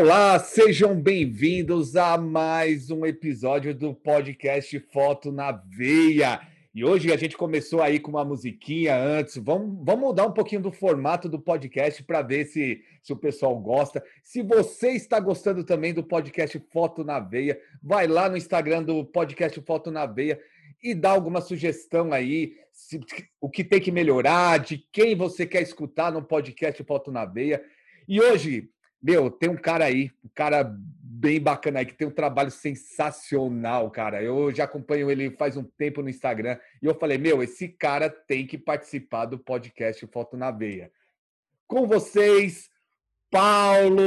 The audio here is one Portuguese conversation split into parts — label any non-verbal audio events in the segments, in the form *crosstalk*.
Olá, sejam bem-vindos a mais um episódio do podcast Foto na Veia. E hoje a gente começou aí com uma musiquinha antes. Vamos, vamos mudar um pouquinho do formato do podcast para ver se, se o pessoal gosta. Se você está gostando também do podcast Foto na Veia, vai lá no Instagram do podcast Foto na Veia e dá alguma sugestão aí, se, o que tem que melhorar, de quem você quer escutar no podcast Foto na Veia. E hoje, meu, tem um cara aí, um cara bem bacana aí, que tem um trabalho sensacional, cara. Eu já acompanho ele faz um tempo no Instagram e eu falei, meu, esse cara tem que participar do podcast Foto na Veia. Com vocês, Paulo!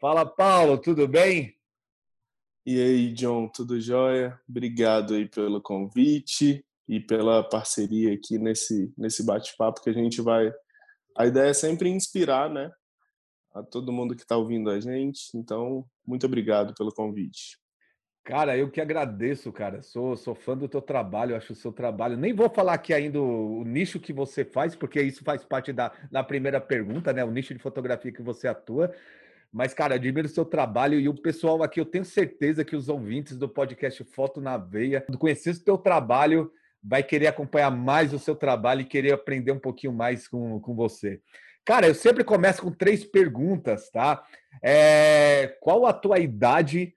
Fala, Paulo, tudo bem? E aí, John, tudo jóia? Obrigado aí pelo convite e pela parceria aqui nesse, nesse bate-papo que a gente vai. A ideia é sempre inspirar, né? A todo mundo que está ouvindo a gente. Então, muito obrigado pelo convite. Cara, eu que agradeço, cara. Sou, sou fã do teu trabalho, acho o seu trabalho. Nem vou falar aqui ainda o, o, nicho que você faz, porque isso faz parte da, da primeira pergunta, né? O nicho de fotografia que você atua. Mas, cara, admiro o seu trabalho e o pessoal aqui, eu tenho certeza que os ouvintes do podcast Foto na Veia, conhecer o teu trabalho, vai querer acompanhar mais o seu trabalho e querer aprender um pouquinho mais com, com você. Cara, eu sempre começo com três perguntas, tá? É, qual a tua idade?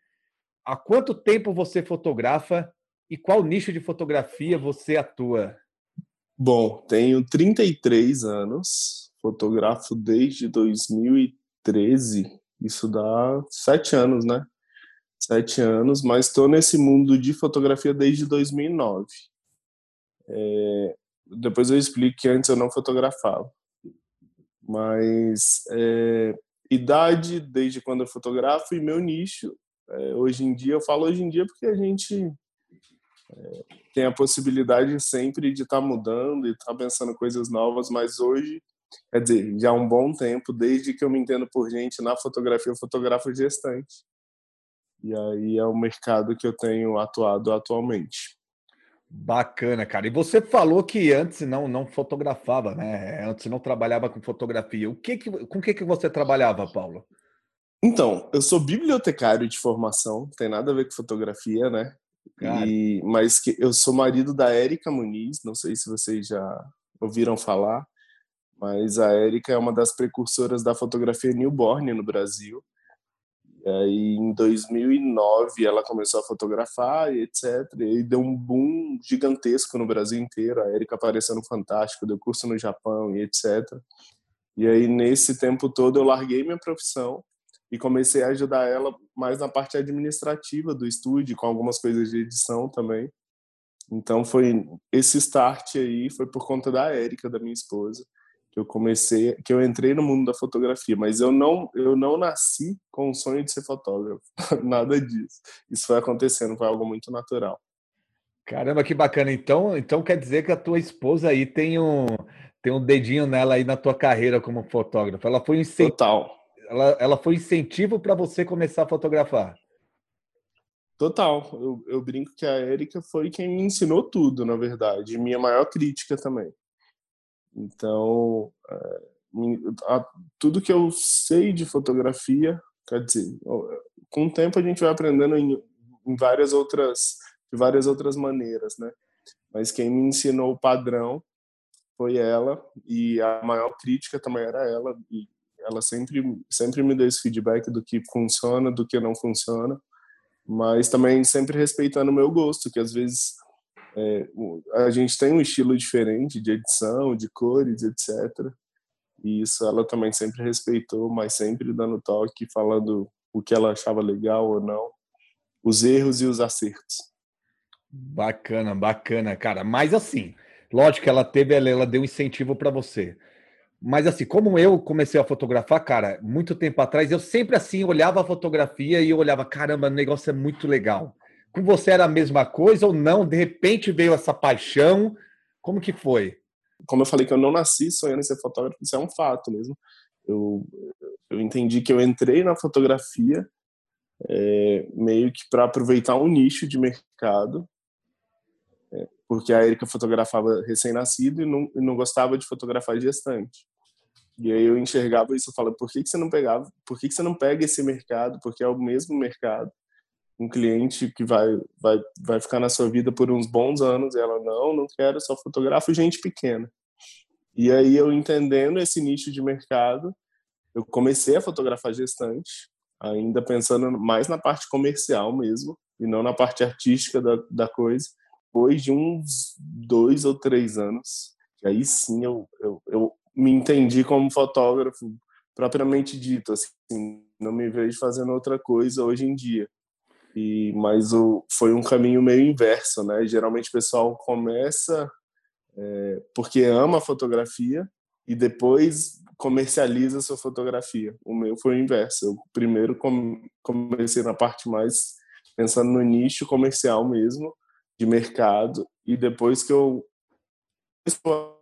Há quanto tempo você fotografa? E qual nicho de fotografia você atua? Bom, tenho 33 anos, fotografo desde 2013 isso dá sete anos, né? Sete anos, mas estou nesse mundo de fotografia desde 2009. É, depois eu explico que antes eu não fotografava. Mas é, idade, desde quando eu fotografo, e meu nicho, é, hoje em dia, eu falo hoje em dia porque a gente é, tem a possibilidade sempre de estar tá mudando e estar tá pensando coisas novas, mas hoje Quer dizer, já há um bom tempo, desde que eu me entendo por gente na fotografia, eu fotografo gestante. E aí é o mercado que eu tenho atuado atualmente. Bacana, cara. E você falou que antes não não fotografava, né? Antes não trabalhava com fotografia. O que que, com o que, que você trabalhava, Paulo? Então, eu sou bibliotecário de formação, tem nada a ver com fotografia, né? E, mas que eu sou marido da Érica Muniz, não sei se vocês já ouviram falar mas a Érica é uma das precursoras da fotografia newborn no Brasil. Aí, em 2009, ela começou a fotografar e etc. E deu um boom gigantesco no Brasil inteiro. A Érica apareceu no Fantástico, deu curso no Japão e etc. E aí, nesse tempo todo, eu larguei minha profissão e comecei a ajudar ela mais na parte administrativa do estúdio, com algumas coisas de edição também. Então, foi esse start aí foi por conta da Érica, da minha esposa que eu comecei, que eu entrei no mundo da fotografia, mas eu não, eu não nasci com o sonho de ser fotógrafo, *laughs* nada disso. Isso foi acontecendo, foi algo muito natural. Caramba, que bacana. Então, então quer dizer que a tua esposa aí tem um, tem um dedinho nela aí na tua carreira como fotógrafo. Ela foi um incentivo, Total. Ela, ela foi incentivo para você começar a fotografar. Total. Eu, eu brinco que a Érica foi quem me ensinou tudo, na verdade. Minha maior crítica também. Então, é, tudo que eu sei de fotografia, quer dizer, com o tempo a gente vai aprendendo em, várias outras de várias outras maneiras, né? Mas quem me ensinou o padrão foi ela e a maior crítica também era ela e ela sempre sempre me deu esse feedback do que funciona, do que não funciona, mas também sempre respeitando o meu gosto, que às vezes é, a gente tem um estilo diferente de edição, de cores, etc. E isso ela também sempre respeitou, mas sempre dando toque, falando o que ela achava legal ou não, os erros e os acertos. Bacana, bacana, cara. Mas assim, lógico que ela teve, ela, ela deu incentivo para você. Mas assim, como eu comecei a fotografar, cara, muito tempo atrás, eu sempre assim olhava a fotografia e olhava, caramba, o negócio é muito legal. Com você era a mesma coisa ou não? De repente veio essa paixão? Como que foi? Como eu falei que eu não nasci sonhando em ser fotógrafo, isso é um fato mesmo. Eu, eu entendi que eu entrei na fotografia é, meio que para aproveitar um nicho de mercado, é, porque a Erika fotografava recém-nascido e não, e não gostava de fotografar gestante. E aí eu enxergava isso, eu falava, por que, que você não pegava, por que, que você não pega esse mercado? Porque é o mesmo mercado. Um cliente que vai, vai, vai ficar na sua vida por uns bons anos, e ela, não, não quero, só fotografo gente pequena. E aí eu entendendo esse nicho de mercado, eu comecei a fotografar gestante, ainda pensando mais na parte comercial mesmo, e não na parte artística da, da coisa. Depois de uns dois ou três anos, aí sim eu, eu, eu me entendi como fotógrafo propriamente dito, assim, não me vejo fazendo outra coisa hoje em dia. E mas o foi um caminho meio inverso, né? Geralmente o pessoal começa é, porque ama a fotografia e depois comercializa sua fotografia. O meu foi o inverso. Eu primeiro comecei na parte mais pensando no nicho comercial mesmo, de mercado, e depois que eu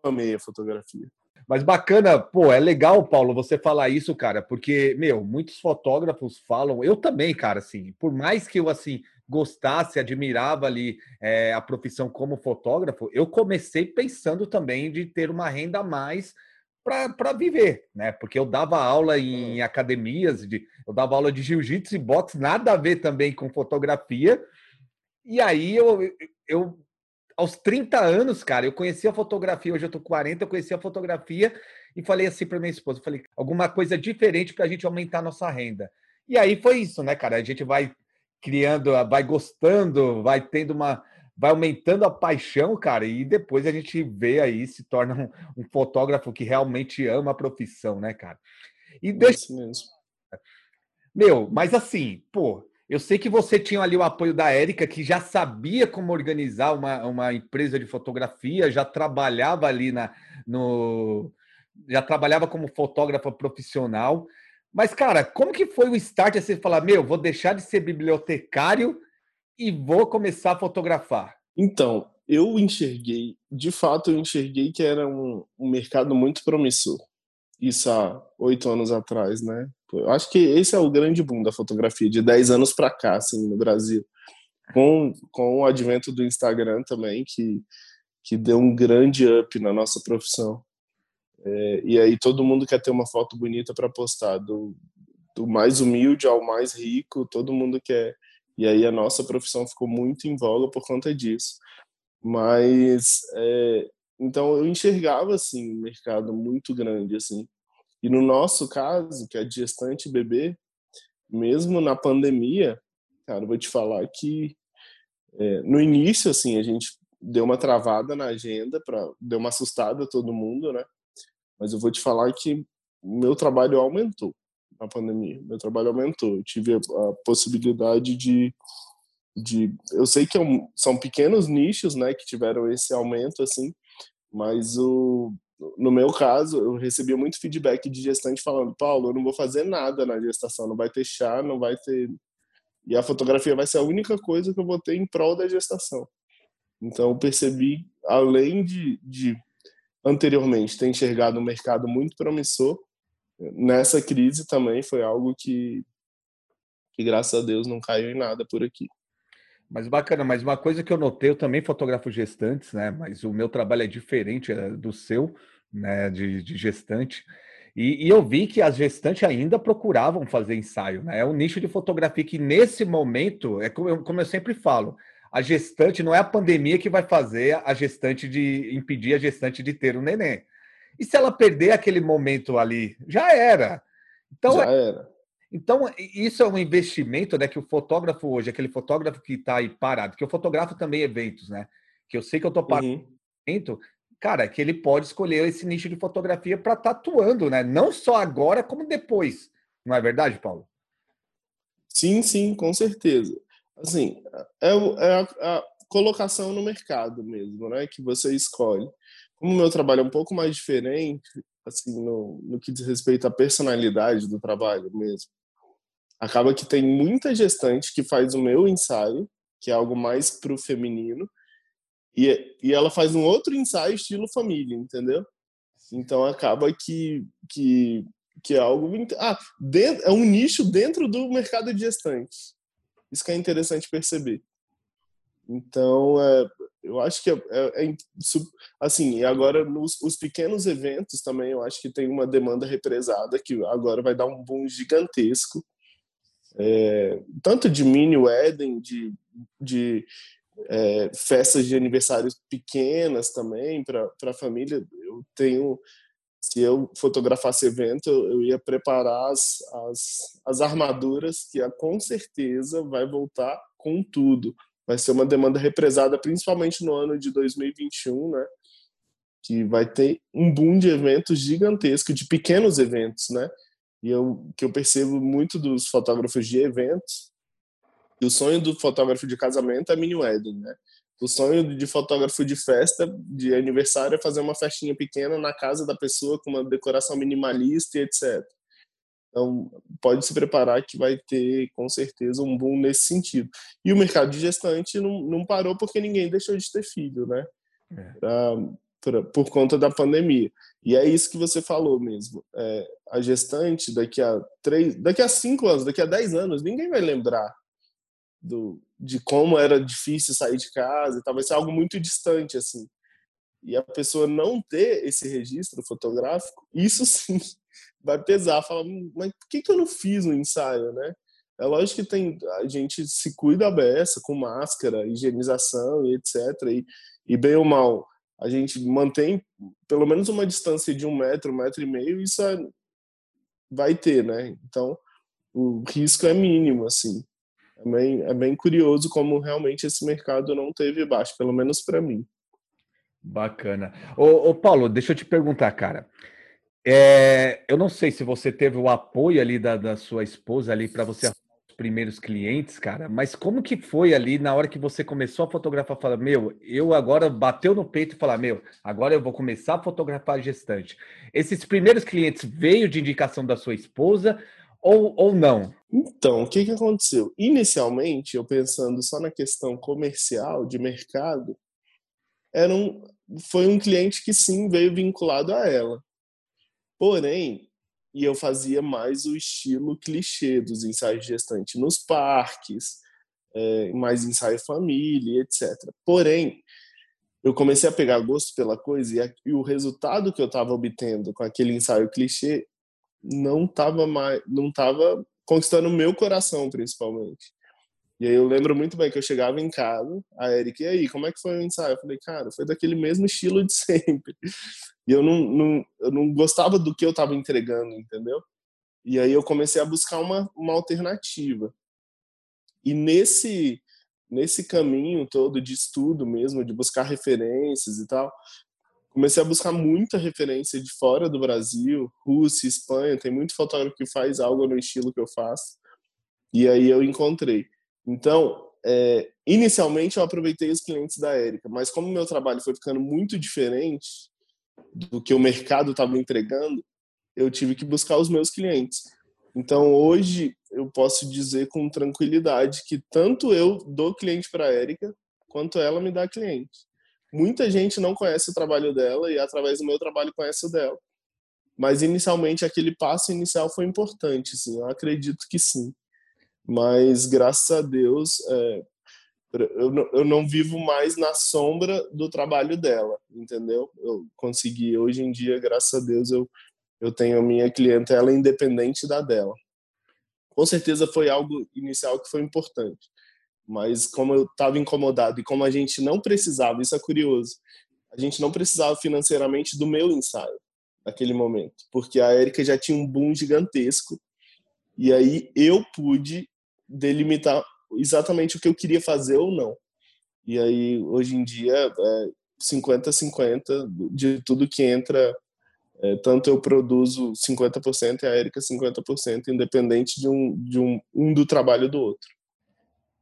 amei a fotografia. Mas bacana, pô, é legal, Paulo, você falar isso, cara, porque, meu, muitos fotógrafos falam, eu também, cara, assim, por mais que eu, assim, gostasse, admirava ali é, a profissão como fotógrafo, eu comecei pensando também de ter uma renda a mais para viver, né? Porque eu dava aula em academias, de, eu dava aula de jiu-jitsu e boxe, nada a ver também com fotografia. E aí eu, eu aos 30 anos, cara, eu conheci a fotografia, hoje eu tô 40, eu conheci a fotografia e falei assim para minha esposa, falei, alguma coisa diferente para a gente aumentar a nossa renda. E aí foi isso, né, cara? A gente vai criando, vai gostando, vai tendo uma, vai aumentando a paixão, cara, e depois a gente vê aí, se torna um, um fotógrafo que realmente ama a profissão, né, cara? E deixa... Isso mesmo. Meu, mas assim, pô, eu sei que você tinha ali o apoio da Érica, que já sabia como organizar uma, uma empresa de fotografia, já trabalhava ali na, no. Já trabalhava como fotógrafa profissional. Mas, cara, como que foi o start? Você falar, meu, vou deixar de ser bibliotecário e vou começar a fotografar. Então, eu enxerguei, de fato, eu enxerguei que era um, um mercado muito promissor. Isso há oito anos atrás, né? Eu acho que esse é o grande boom da fotografia, de 10 anos para cá, assim, no Brasil. Com, com o advento do Instagram também, que, que deu um grande up na nossa profissão. É, e aí todo mundo quer ter uma foto bonita para postar, do, do mais humilde ao mais rico, todo mundo quer. E aí a nossa profissão ficou muito em voga por conta disso. Mas, é, então eu enxergava, assim, um mercado muito grande, assim. E no nosso caso, que é gestante bebê, mesmo na pandemia, cara, vou te falar que é, no início, assim, a gente deu uma travada na agenda, pra, deu uma assustada a todo mundo, né? Mas eu vou te falar que meu trabalho aumentou na pandemia. Meu trabalho aumentou. Eu tive a, a possibilidade de, de. Eu sei que é são pequenos nichos, né, que tiveram esse aumento, assim, mas o, no meu caso, eu recebia muito feedback de gestante falando: Paulo, eu não vou fazer nada na gestação, não vai ter chá, não vai ter. E a fotografia vai ser a única coisa que eu vou ter em prol da gestação. Então, eu percebi, além de, de anteriormente ter enxergado um mercado muito promissor, nessa crise também foi algo que, que graças a Deus, não caiu em nada por aqui. Mas bacana, mas uma coisa que eu notei, eu também fotografo gestantes, né? Mas o meu trabalho é diferente é do seu né, de, de gestante. E, e, eu vi que as gestantes ainda procuravam fazer ensaio, né? É um nicho de fotografia que, nesse momento, é como eu, como eu sempre falo, a gestante não é a pandemia que vai fazer a gestante de impedir a gestante de ter um neném. E se ela perder aquele momento ali, já era. Então, já era. Então, isso é um investimento, né? Que o fotógrafo hoje, aquele fotógrafo que está aí parado, que eu fotografo também eventos, né? Que eu sei que eu estou parado uhum. evento, cara, que ele pode escolher esse nicho de fotografia para estar tá atuando, né? Não só agora, como depois. Não é verdade, Paulo? Sim, sim, com certeza. Assim, é, é a, a, colocação no mercado mesmo, né? Que você escolhe. Como o meu trabalho é um pouco mais diferente, assim, no, no que diz respeito à personalidade do trabalho mesmo, acaba que tem muita gestante que faz o meu ensaio, que é algo mais pro feminino, e, e ela faz um outro ensaio estilo família, entendeu? Então acaba que, que, que é algo. Ah, dentro, é um nicho dentro do mercado de gestantes. Isso que é interessante perceber. Então, é, eu acho que é, é, é assim, e agora nos os pequenos eventos também eu acho que tem uma demanda represada que agora vai dar um boom gigantesco. É, tanto de mini wedding, de, de é, festas de aniversários pequenas também para a família. Eu tenho, se eu fotografasse evento, eu ia preparar as, as, as armaduras que com certeza vai voltar com tudo vai ser uma demanda represada, principalmente no ano de 2021, né? Que vai ter um boom de eventos gigantesco, de pequenos eventos, né? E eu, que eu percebo muito dos fotógrafos de eventos, que o sonho do fotógrafo de casamento é mini wedding, né? O sonho de fotógrafo de festa, de aniversário, é fazer uma festinha pequena na casa da pessoa com uma decoração minimalista e etc. Então, pode se preparar que vai ter, com certeza, um boom nesse sentido. E o mercado de gestante não, não parou porque ninguém deixou de ter filho, né? É. Pra, por conta da pandemia. E é isso que você falou mesmo. É, a gestante, daqui a três, daqui a cinco anos, daqui a dez anos, ninguém vai lembrar do, de como era difícil sair de casa e tal. Vai ser algo muito distante, assim. E a pessoa não ter esse registro fotográfico, isso *laughs* sim vai pesar, fala, mas por que, que eu não fiz um ensaio, né? É lógico que tem, a gente se cuida a beça com máscara, higienização e etc. E, e bem ou mal, a gente mantém pelo menos uma distância de um metro, um metro e meio, isso é, vai ter, né? Então, o risco é mínimo, assim. É bem, é bem curioso como realmente esse mercado não teve baixo, pelo menos para mim. Bacana. Ô, ô, Paulo, deixa eu te perguntar, cara. É, eu não sei se você teve o apoio ali da, da sua esposa ali para você primeiros clientes, cara, mas como que foi ali na hora que você começou a fotografar? Fala, meu, eu agora bateu no peito e falar, meu, agora eu vou começar a fotografar gestante. Esses primeiros clientes veio de indicação da sua esposa ou, ou não? Então, o que, que aconteceu? Inicialmente, eu pensando só na questão comercial, de mercado, era um, foi um cliente que sim veio vinculado a ela. Porém, e eu fazia mais o estilo clichê dos ensaios gestantes nos parques, é, mais ensaio família, etc. Porém, eu comecei a pegar gosto pela coisa e, a, e o resultado que eu estava obtendo com aquele ensaio clichê não estava mais, não estava conquistando o meu coração, principalmente. E aí eu lembro muito bem que eu chegava em casa, a Erika, e aí, como é que foi o ensaio? Eu falei, cara, foi daquele mesmo estilo de *laughs* sempre. E eu não, não, eu não gostava do que eu estava entregando, entendeu? E aí eu comecei a buscar uma, uma alternativa. E nesse, nesse caminho todo de estudo mesmo, de buscar referências e tal, comecei a buscar muita referência de fora do Brasil, Rússia, Espanha, tem muito fotógrafo que faz algo no estilo que eu faço. E aí eu encontrei. Então, é, inicialmente eu aproveitei os clientes da Érica, mas como meu trabalho foi ficando muito diferente, do que o mercado estava entregando, eu tive que buscar os meus clientes. Então, hoje, eu posso dizer com tranquilidade que tanto eu dou cliente para a Érica, quanto ela me dá cliente. Muita gente não conhece o trabalho dela e, através do meu trabalho, conhece o dela. Mas, inicialmente, aquele passo inicial foi importante, sim. Eu acredito que sim. Mas, graças a Deus, é, eu não, eu não vivo mais na sombra do trabalho dela, entendeu? Eu consegui, hoje em dia, graças a Deus, eu, eu tenho a minha clientela independente da dela. Com certeza foi algo inicial que foi importante, mas como eu estava incomodado e como a gente não precisava, isso é curioso, a gente não precisava financeiramente do meu ensaio naquele momento, porque a Érica já tinha um boom gigantesco e aí eu pude delimitar exatamente o que eu queria fazer ou não. E aí, hoje em dia, é 50-50 de tudo que entra. É, tanto eu produzo 50% e a Erika 50%, independente de um, de um, um do trabalho do outro.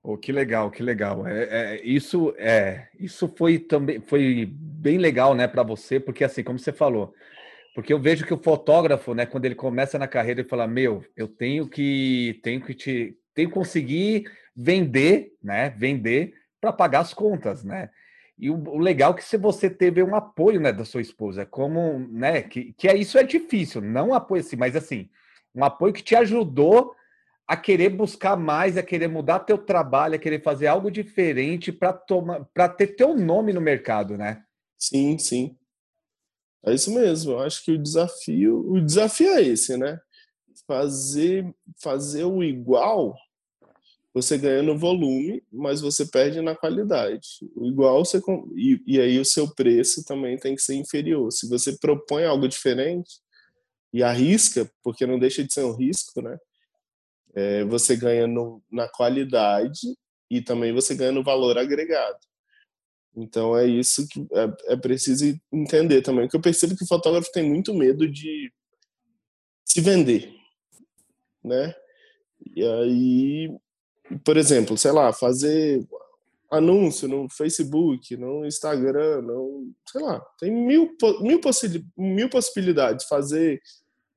Oh, que legal, que legal. É, é, isso é isso foi também foi bem legal, né, para você, porque assim, como você falou, porque eu vejo que o fotógrafo, né, quando ele começa na carreira, ele fala: "Meu, eu tenho que tenho que te tenho que conseguir vender, né? Vender para pagar as contas, né? E o, o, legal é que se você teve um apoio né, da sua esposa, como, né? Que, que é, isso é difícil, não apoio assim, mas assim, um apoio que te ajudou a querer buscar mais, a querer mudar teu trabalho, a querer fazer algo diferente para tomar, para ter teu nome no mercado, né? Sim, sim. É isso mesmo. Eu acho que o desafio, o desafio é esse, né? Fazer fazer o igual você ganha no volume, mas você perde na qualidade. O igual você e, e aí o seu preço também tem que ser inferior. Se você propõe algo diferente e arrisca, porque não deixa de ser um risco, né? É, você ganha no, na qualidade e também você ganha no valor agregado. Então é isso que é, é preciso entender também. Que eu percebo que o fotógrafo tem muito medo de se vender, né? E aí por exemplo, sei lá, fazer anúncio no Facebook, no Instagram, no, sei lá, tem mil, mil, possi mil possibilidades. Fazer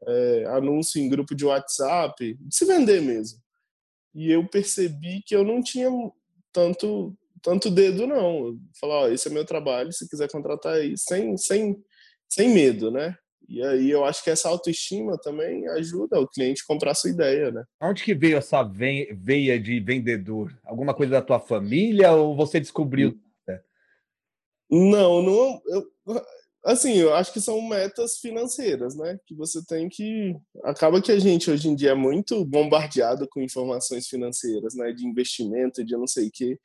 é, anúncio em grupo de WhatsApp, se vender mesmo. E eu percebi que eu não tinha tanto tanto dedo não. Falar, ó, esse é meu trabalho, se quiser contratar aí, sem, sem, sem medo, né? E aí eu acho que essa autoestima também ajuda o cliente a comprar a sua ideia, né? Onde que veio essa veia de vendedor? Alguma coisa da tua família ou você descobriu? Não, não. Eu, assim, eu acho que são metas financeiras, né? Que você tem que. Acaba que a gente hoje em dia é muito bombardeado com informações financeiras, né? De investimento, de não sei o quê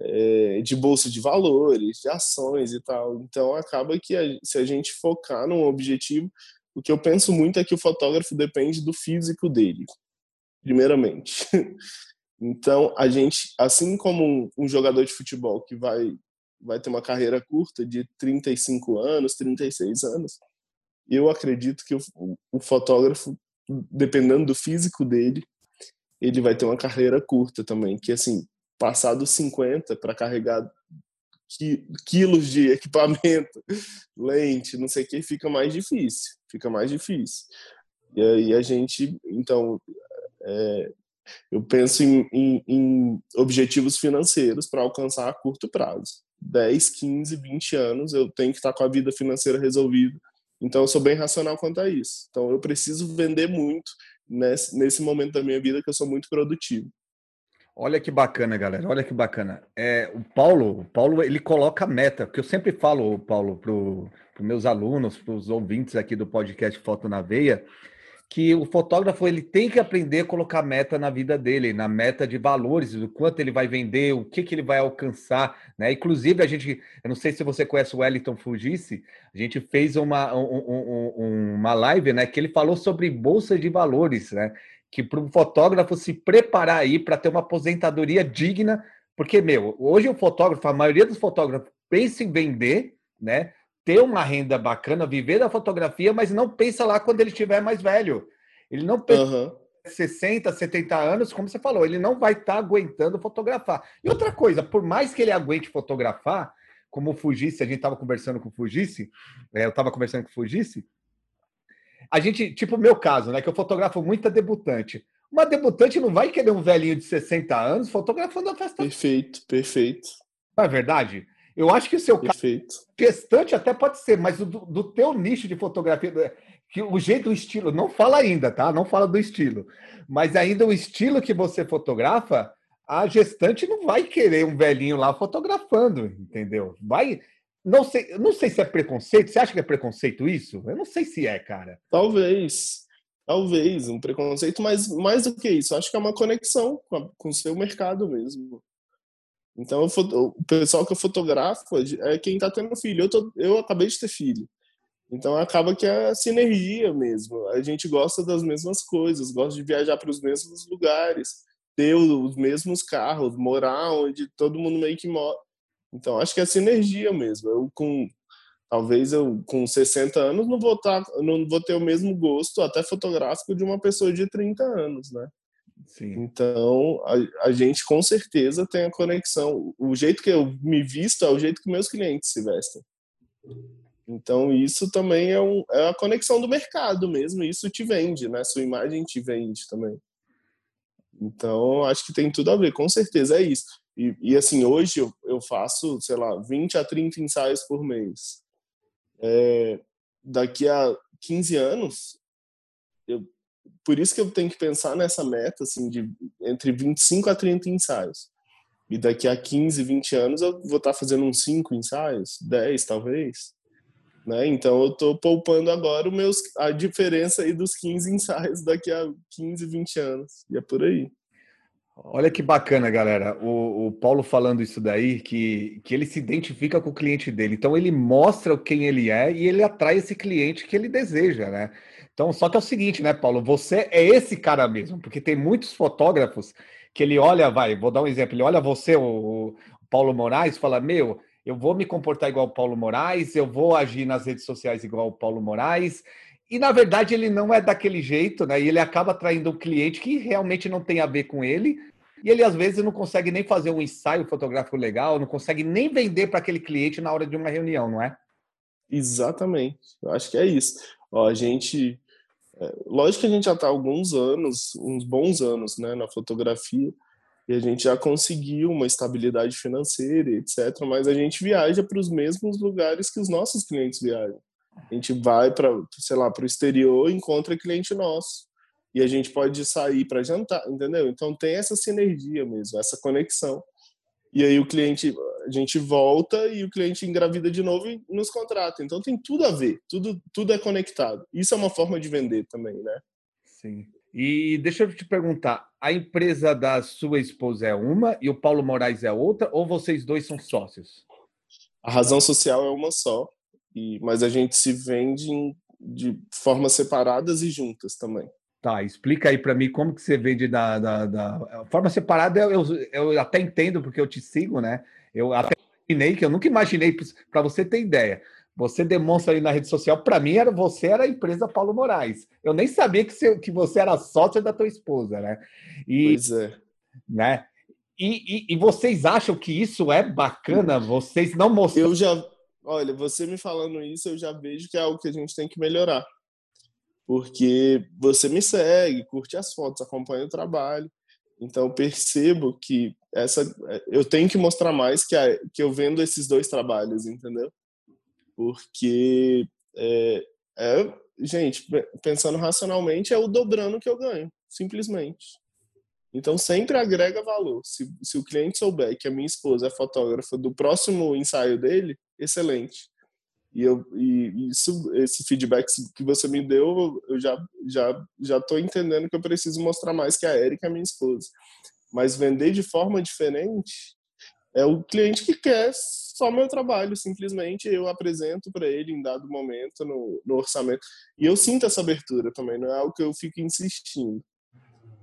é, de bolsa de valores, de ações e tal. Então acaba que a, se a gente focar num objetivo, o que eu penso muito é que o fotógrafo depende do físico dele, primeiramente. *laughs* Então a gente, assim como um, um jogador de futebol que vai vai ter uma carreira curta de 35 anos, 36 anos, eu acredito que o, o fotógrafo, dependendo do físico dele, ele vai ter uma carreira curta também, que assim, passar dos 50 para carregar quilos de *laughs* equipamento, lente, não sei o que, fica mais difícil, fica mais difícil. E aí a gente, então, é, eu penso em, em, em objetivos financeiros para alcançar a curto prazo. 10, 15, 20 anos eu tenho que estar com a vida financeira resolvida. Então eu sou bem racional quanto a isso. Então eu preciso vender muito nesse, nesse momento da minha vida que eu sou muito produtivo. Olha que bacana, galera. Olha que bacana. É, o Paulo, o Paulo, ele coloca meta, que eu sempre falo, Paulo, para os meus alunos, para os ouvintes aqui do podcast Foto na Veia, que o fotógrafo ele tem que aprender a colocar meta na vida dele, na meta de valores, do quanto ele vai vender, o que, que ele vai alcançar, né? Inclusive, a gente, eu não sei se você conhece o Wellington Fugisse, a gente fez uma, um, um, uma live, né? Que ele falou sobre bolsa de valores, né? Que para um fotógrafo se preparar aí para ter uma aposentadoria digna, porque, meu, hoje o fotógrafo, a maioria dos fotógrafos pensa em vender, né? Ter uma renda bacana, viver da fotografia, mas não pensa lá quando ele estiver mais velho. Ele não pensa uhum. 60, 70 anos, como você falou, ele não vai estar tá aguentando fotografar. E outra coisa, por mais que ele aguente fotografar, como o Fugisse, a gente estava conversando com o Fugisse, é, eu estava conversando com o Fugisse, a gente, tipo o meu caso, né? Que eu fotografo muita debutante. Uma debutante não vai querer um velhinho de 60 anos fotografando a festa. Perfeito, perfeito. Não é verdade? Eu acho que o seu perfeito. caso, gestante até pode ser, mas do, do teu nicho de fotografia, que o jeito, o estilo, não fala ainda, tá? Não fala do estilo. Mas ainda o estilo que você fotografa, a gestante não vai querer um velhinho lá fotografando, entendeu? Vai, não sei, não sei se é preconceito. Você acha que é preconceito isso? Eu não sei se é, cara. Talvez. Talvez, um preconceito, mas mais do que isso, acho que é uma conexão com, o seu mercado mesmo. Então, o pessoal que eu fotografo é quem está tendo filho. Eu, tô, eu acabei de ter filho. Então, acaba que é sinergia mesmo. A gente gosta das mesmas coisas, gosta de viajar para os mesmos lugares, ter os mesmos carros, morar onde todo mundo meio que mora então, acho que é sinergia mesmo. Eu com talvez eu com 60 anos não vou tá, não vou ter o mesmo gosto até fotográfico de uma pessoa de 30 anos, né? Sim. Então, a, a, gente com certeza tem a conexão. O jeito que eu me visto é o jeito que meus clientes se vestem. Então, isso também é, um, é a conexão do mercado mesmo. Isso te vende, né? Sua imagem te vende também. Então, acho que tem tudo a ver, com certeza é isso. E, e assim, hoje eu, eu, faço, sei lá, 20 a 30 ensaios por mês. É, daqui a 15 anos, eu, por isso que eu tenho que pensar nessa meta assim de entre 25 a 30 ensaios. E daqui a 15, 20 anos eu vou estar fazendo uns 5 ensaios, 10 talvez. Né? Então eu estou poupando agora meus, a diferença aí dos 15 ensaios daqui a 15, 20 anos. E é por aí. Olha que bacana, galera. O, o, Paulo falando isso daí, que, que ele se identifica com o cliente dele. Então ele mostra quem ele é e ele atrai esse cliente que ele deseja, né? Então, só que é o seguinte, né, Paulo? Você é esse cara mesmo, porque tem muitos fotógrafos que ele olha, vai, vou dar um exemplo, ele olha você, o, o Paulo Moraes, fala: Meu, eu vou me comportar igual o Paulo Moraes, eu vou agir nas redes sociais igual o Paulo Moraes. E na verdade ele não é daquele jeito, né? E ele acaba atraindo um cliente que realmente não tem a ver com ele, e ele às vezes não consegue nem fazer um ensaio fotográfico legal, não consegue nem vender para aquele cliente na hora de uma reunião, não é? Exatamente. Eu acho que é isso. Ó, a gente. É, lógico que a gente já está há alguns anos, uns bons anos, né, na fotografia, e a gente já conseguiu uma estabilidade financeira, etc. Mas a gente viaja para os mesmos lugares que os nossos clientes viajam. A gente vai para, sei lá, para o exterior e encontra cliente nosso e a gente pode sair para jantar, entendeu? Então tem essa sinergia mesmo, essa conexão. E aí o cliente, a gente volta e o cliente engravida de novo e nos contrata. Então tem tudo a ver, tudo, tudo é conectado. Isso é uma forma de vender também, né? Sim. E deixa eu te perguntar, a empresa da sua esposa é uma e o Paulo Moraes é outra, ou vocês dois são sócios? A razão social é uma só, e, mas a gente se vende em, de formas separadas e juntas também. Tá, explica aí para mim como que você vende da, da, da... forma separada. Eu, eu, até entendo porque eu te sigo, né? Eu até imaginei que eu nunca imaginei para você ter ideia. Você demonstra aí na rede social, para mim era você era a empresa Paulo Moraes. Eu nem sabia que você, que você era sócia da tua esposa, né? E, pois é. Né? E, e, e vocês acham que isso é bacana? Vocês não mostram. Eu já, olha, você me falando isso, eu já vejo que é algo que a gente tem que melhorar porque você me segue, curte as fotos, acompanha o trabalho. Então percebo que essa eu tenho que mostrar mais que, a, que eu vendo esses dois trabalhos, entendeu? Porque é, é, gente, pensando racionalmente, é o dobrando que eu ganho, simplesmente. Então sempre agrega valor. Se, se o cliente souber que a minha esposa é fotógrafa do próximo ensaio dele, excelente. E, eu, e isso, esse feedback que você me deu, eu já já já estou entendendo que eu preciso mostrar mais que a Erika é minha esposa. Mas vender de forma diferente é o cliente que quer só meu trabalho, simplesmente eu apresento para ele em dado momento no, no orçamento. E eu sinto essa abertura também, não é algo que eu fico insistindo.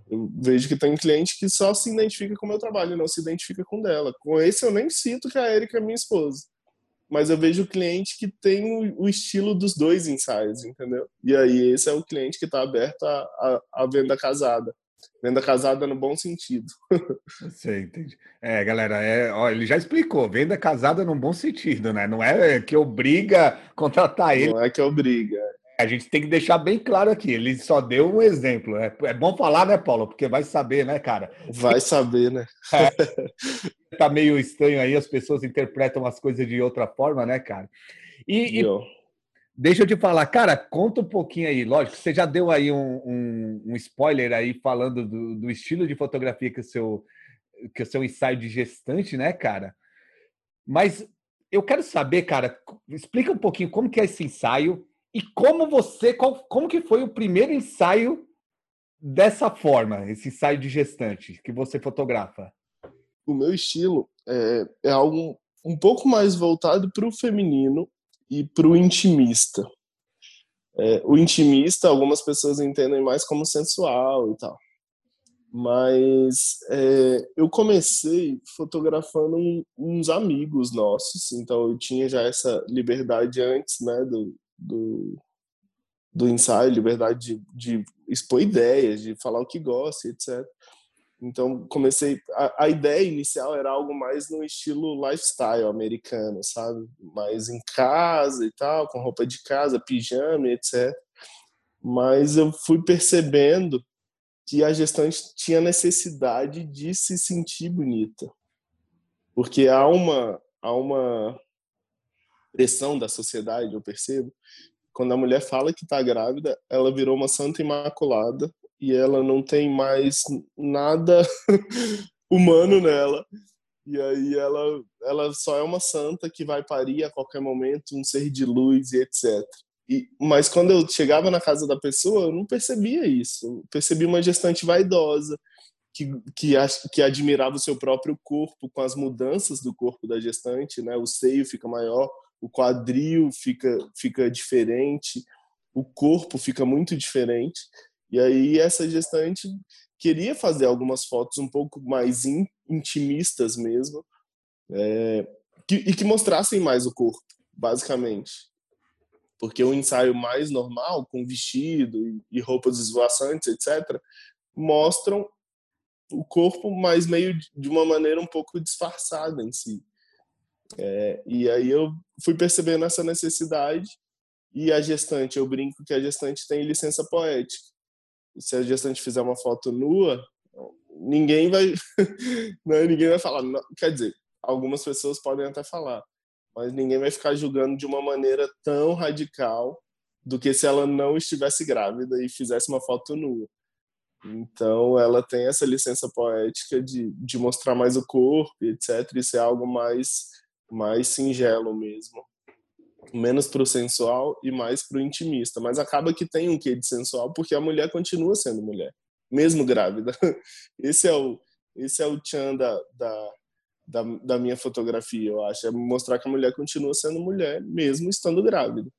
Eu vejo que tem cliente que só se identifica com o meu trabalho, não se identifica com dela. Com esse eu nem sinto que a Erika é minha esposa mas eu vejo o cliente que tem o estilo dos dois ensaios, entendeu? E aí esse é o cliente que está aberto à, à, venda casada. Venda casada no bom sentido. Sei, entendi. É, galera, é, ó, ele já explicou, venda casada no bom sentido, né? Não é que obriga a contratar ele. Não é que obriga. A gente tem que deixar bem claro aqui, ele só deu um exemplo. É, é bom falar, né, Paulo? Porque vai saber, né, cara? Vai saber, né? *laughs* É, tá meio estranho aí, as pessoas interpretam as coisas de outra forma, né, cara? E, e deixa eu te falar, cara, conta um pouquinho aí. Lógico, você já deu aí um, um, um spoiler aí falando do, do, estilo de fotografia que o seu que o seu ensaio de gestante, né, cara? Mas eu quero saber, cara, explica um pouquinho como que é esse ensaio e como você, qual, como que foi o primeiro ensaio dessa forma, esse ensaio de gestante que você fotografa? O meu estilo é, é algo um pouco mais voltado para o feminino e para o intimista. É, o intimista, algumas pessoas entendem mais como sensual e tal. Mas é, eu comecei fotografando um, uns amigos nossos, então eu tinha já essa liberdade antes né, do, do, do ensaio, liberdade de, de expor ideias, de falar o que gosta, etc. Então comecei. A, a, ideia inicial era algo mais no estilo lifestyle americano, sabe? Mais em casa e tal, com roupa de casa, pijama, etc. Mas eu fui percebendo que a gestante tinha necessidade de se sentir bonita, porque há uma há uma pressão da sociedade, eu percebo, quando a mulher fala que está grávida, ela virou uma santa imaculada e ela não tem mais nada *laughs* humano nela. E aí ela, ela só é uma santa que vai parir a qualquer momento, um ser de luz e etc. E, mas quando eu chegava na casa da pessoa, eu não percebia isso. Eu percebi uma gestante vaidosa, que, que, que admirava o seu próprio corpo com as mudanças do corpo da gestante, né? O seio fica maior, o quadril fica, fica diferente, o corpo fica muito diferente. E aí essa gestante queria fazer algumas fotos um pouco mais intimistas mesmo, é, que, e que mostrassem mais o corpo, basicamente. Porque o ensaio mais normal, com vestido e, roupas esvoaçantes, etc., mostram o corpo, mas meio de uma maneira um pouco disfarçada em si. É, e aí eu fui percebendo essa necessidade e a gestante, eu brinco que a gestante tem licença poética. Se a gestante fizer uma foto nua, ninguém vai, *laughs* né, ninguém vai falar. Não, quer dizer, algumas pessoas podem até falar, mas ninguém vai ficar julgando de uma maneira tão radical do que se ela não estivesse grávida e fizesse uma foto nua. Então, ela tem essa licença poética de, de mostrar mais o corpo, etc. Isso é algo mais mais singelo mesmo. Menos para o sensual e mais para o intimista. Mas acaba que tem um quê de sensual porque a mulher continua sendo mulher, mesmo grávida. *laughs* Esse é o, esse é o tchan da, da, da, da minha fotografia, eu acho. É mostrar que a mulher continua sendo mulher, mesmo estando grávida.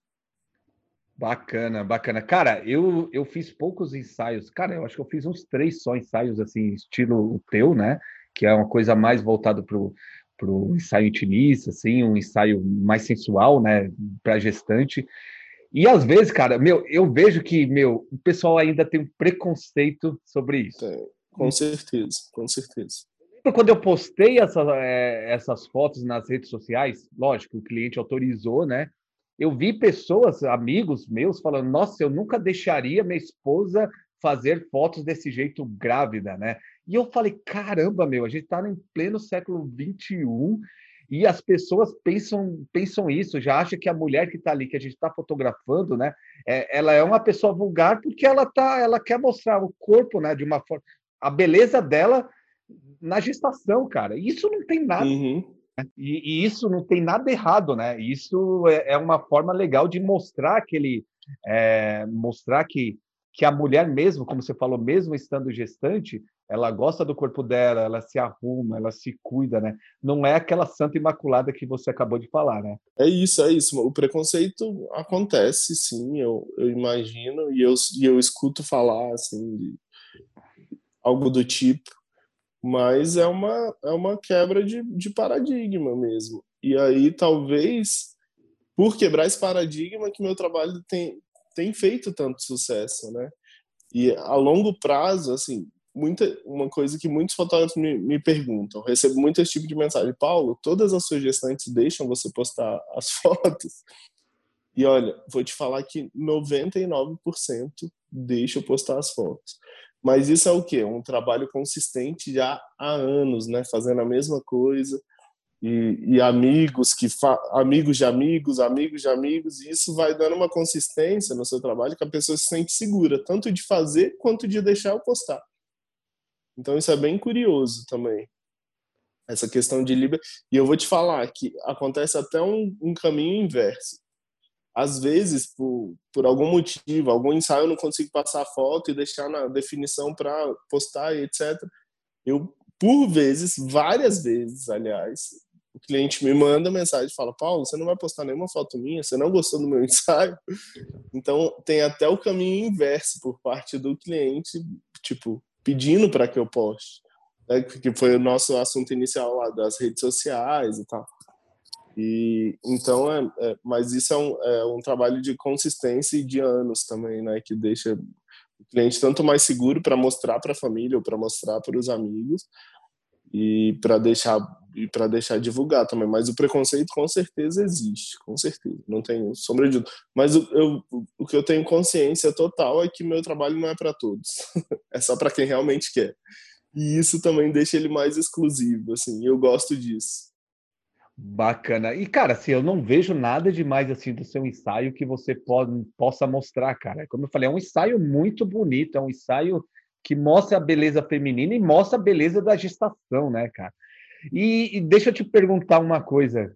Bacana, bacana. Cara, eu, eu fiz poucos ensaios. Cara, eu acho que eu fiz uns três só ensaios, assim, estilo teu, né? Que é uma coisa mais voltada para para o ensaio intimista, assim, um ensaio mais sensual, né, para gestante. E às vezes, cara, meu, eu vejo que, meu, o pessoal ainda tem um preconceito sobre isso. É, com certeza, com certeza. Quando eu postei essa, é, essas fotos nas redes sociais, lógico, o cliente autorizou, né? Eu vi pessoas, amigos meus, falando: Nossa, eu nunca deixaria minha esposa fazer fotos desse jeito grávida, né? E eu falei, caramba, meu, a gente está em pleno século XXI e as pessoas pensam, pensam isso, já acham que a mulher que está ali, que a gente está fotografando, né, é, ela é uma pessoa vulgar porque ela tá, ela quer mostrar o corpo, né, de uma forma, a beleza dela na gestação, cara. Isso não tem nada. Uhum. Né? E, e, isso não tem nada errado, né? Isso é, é uma forma legal de mostrar aquele, é, mostrar que que a mulher mesmo, como você falou, mesmo estando gestante, ela gosta do corpo dela, ela se arruma, ela se cuida, né? Não é aquela santa imaculada que você acabou de falar, né? É isso, é isso. O preconceito acontece, sim, eu, eu imagino, e eu, e eu escuto falar, assim, de algo do tipo, mas é uma, é uma quebra de, de paradigma mesmo. E aí, talvez, por quebrar esse paradigma, que meu trabalho tem, tem feito tanto sucesso, né? E a longo prazo, assim, muita, uma coisa que muitos fotógrafos me, me perguntam, recebo muito esse tipo de mensagem, Paulo, todas as suas gestantes deixam você postar *laughs* as fotos? E olha, vou te falar que 99% deixa eu postar as fotos. Mas isso é o quê? Um trabalho consistente já há anos, né? Fazendo a mesma coisa. E, e amigos que amigos de amigos, amigos de amigos, e isso vai dando uma consistência no seu trabalho que a pessoa se sente segura, tanto de fazer quanto de deixar eu postar. Então isso é bem curioso também. Essa questão de liberdade. E eu vou te falar que acontece até um, um caminho inverso. Às vezes, por, por algum motivo, algum ensaio eu não consigo passar foto e deixar na definição para postar e etc. Eu, por vezes, várias vezes, aliás, o cliente me manda mensagem e fala: Paulo, você não vai postar nenhuma foto minha, você não gostou do meu *laughs* ensaio. Então, tem até o caminho inverso por parte do cliente, tipo, pedindo para que eu poste, né? que foi o nosso assunto inicial lá das redes sociais e tal. E então é, é mas isso é um, é um trabalho de consistência e de anos também, né, que deixa o cliente tanto mais seguro para mostrar para a família ou para mostrar para os amigos e para deixar e para deixar divulgar também. Mas o preconceito com certeza existe, com certeza, não tenho sombra de dúvida. Mas eu, eu, o que eu tenho consciência total é que meu trabalho não é para todos, *laughs* é só para quem realmente quer. E isso também deixa ele mais exclusivo, assim. Eu gosto disso. Bacana. E, cara, assim, eu não vejo nada demais assim do seu ensaio que você pode, possa mostrar, cara. Como eu falei, é um ensaio muito bonito, é um ensaio que mostra a beleza feminina e mostra a beleza da gestação, né, cara? E, e deixa eu te perguntar uma coisa.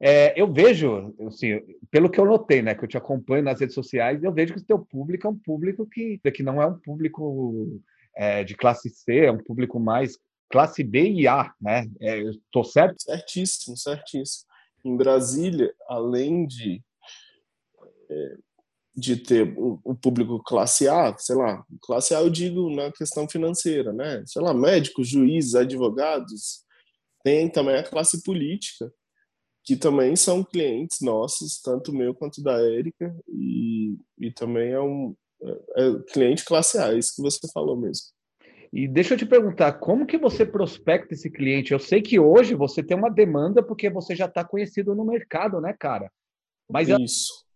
É, eu vejo, assim, pelo que eu notei, né, que eu te acompanho nas redes sociais, eu vejo que o teu público é um público que, que não é um público é, de classe C, é um público mais classe B e A, né? É, Estou certo? Certíssimo, certíssimo. Em Brasília, além de é, de ter o, o, público classe A, sei lá, classe A eu digo na questão financeira, né? Sei lá, médicos, juízes, advogados, tem também a classe política, que também são clientes nossos, tanto meu quanto da Érica, e, e também é um é, é cliente classe A, isso que você falou mesmo. E deixa eu te perguntar, como que você prospecta esse cliente? Eu sei que hoje você tem uma demanda porque você já está conhecido no mercado, né, cara? Mas isso.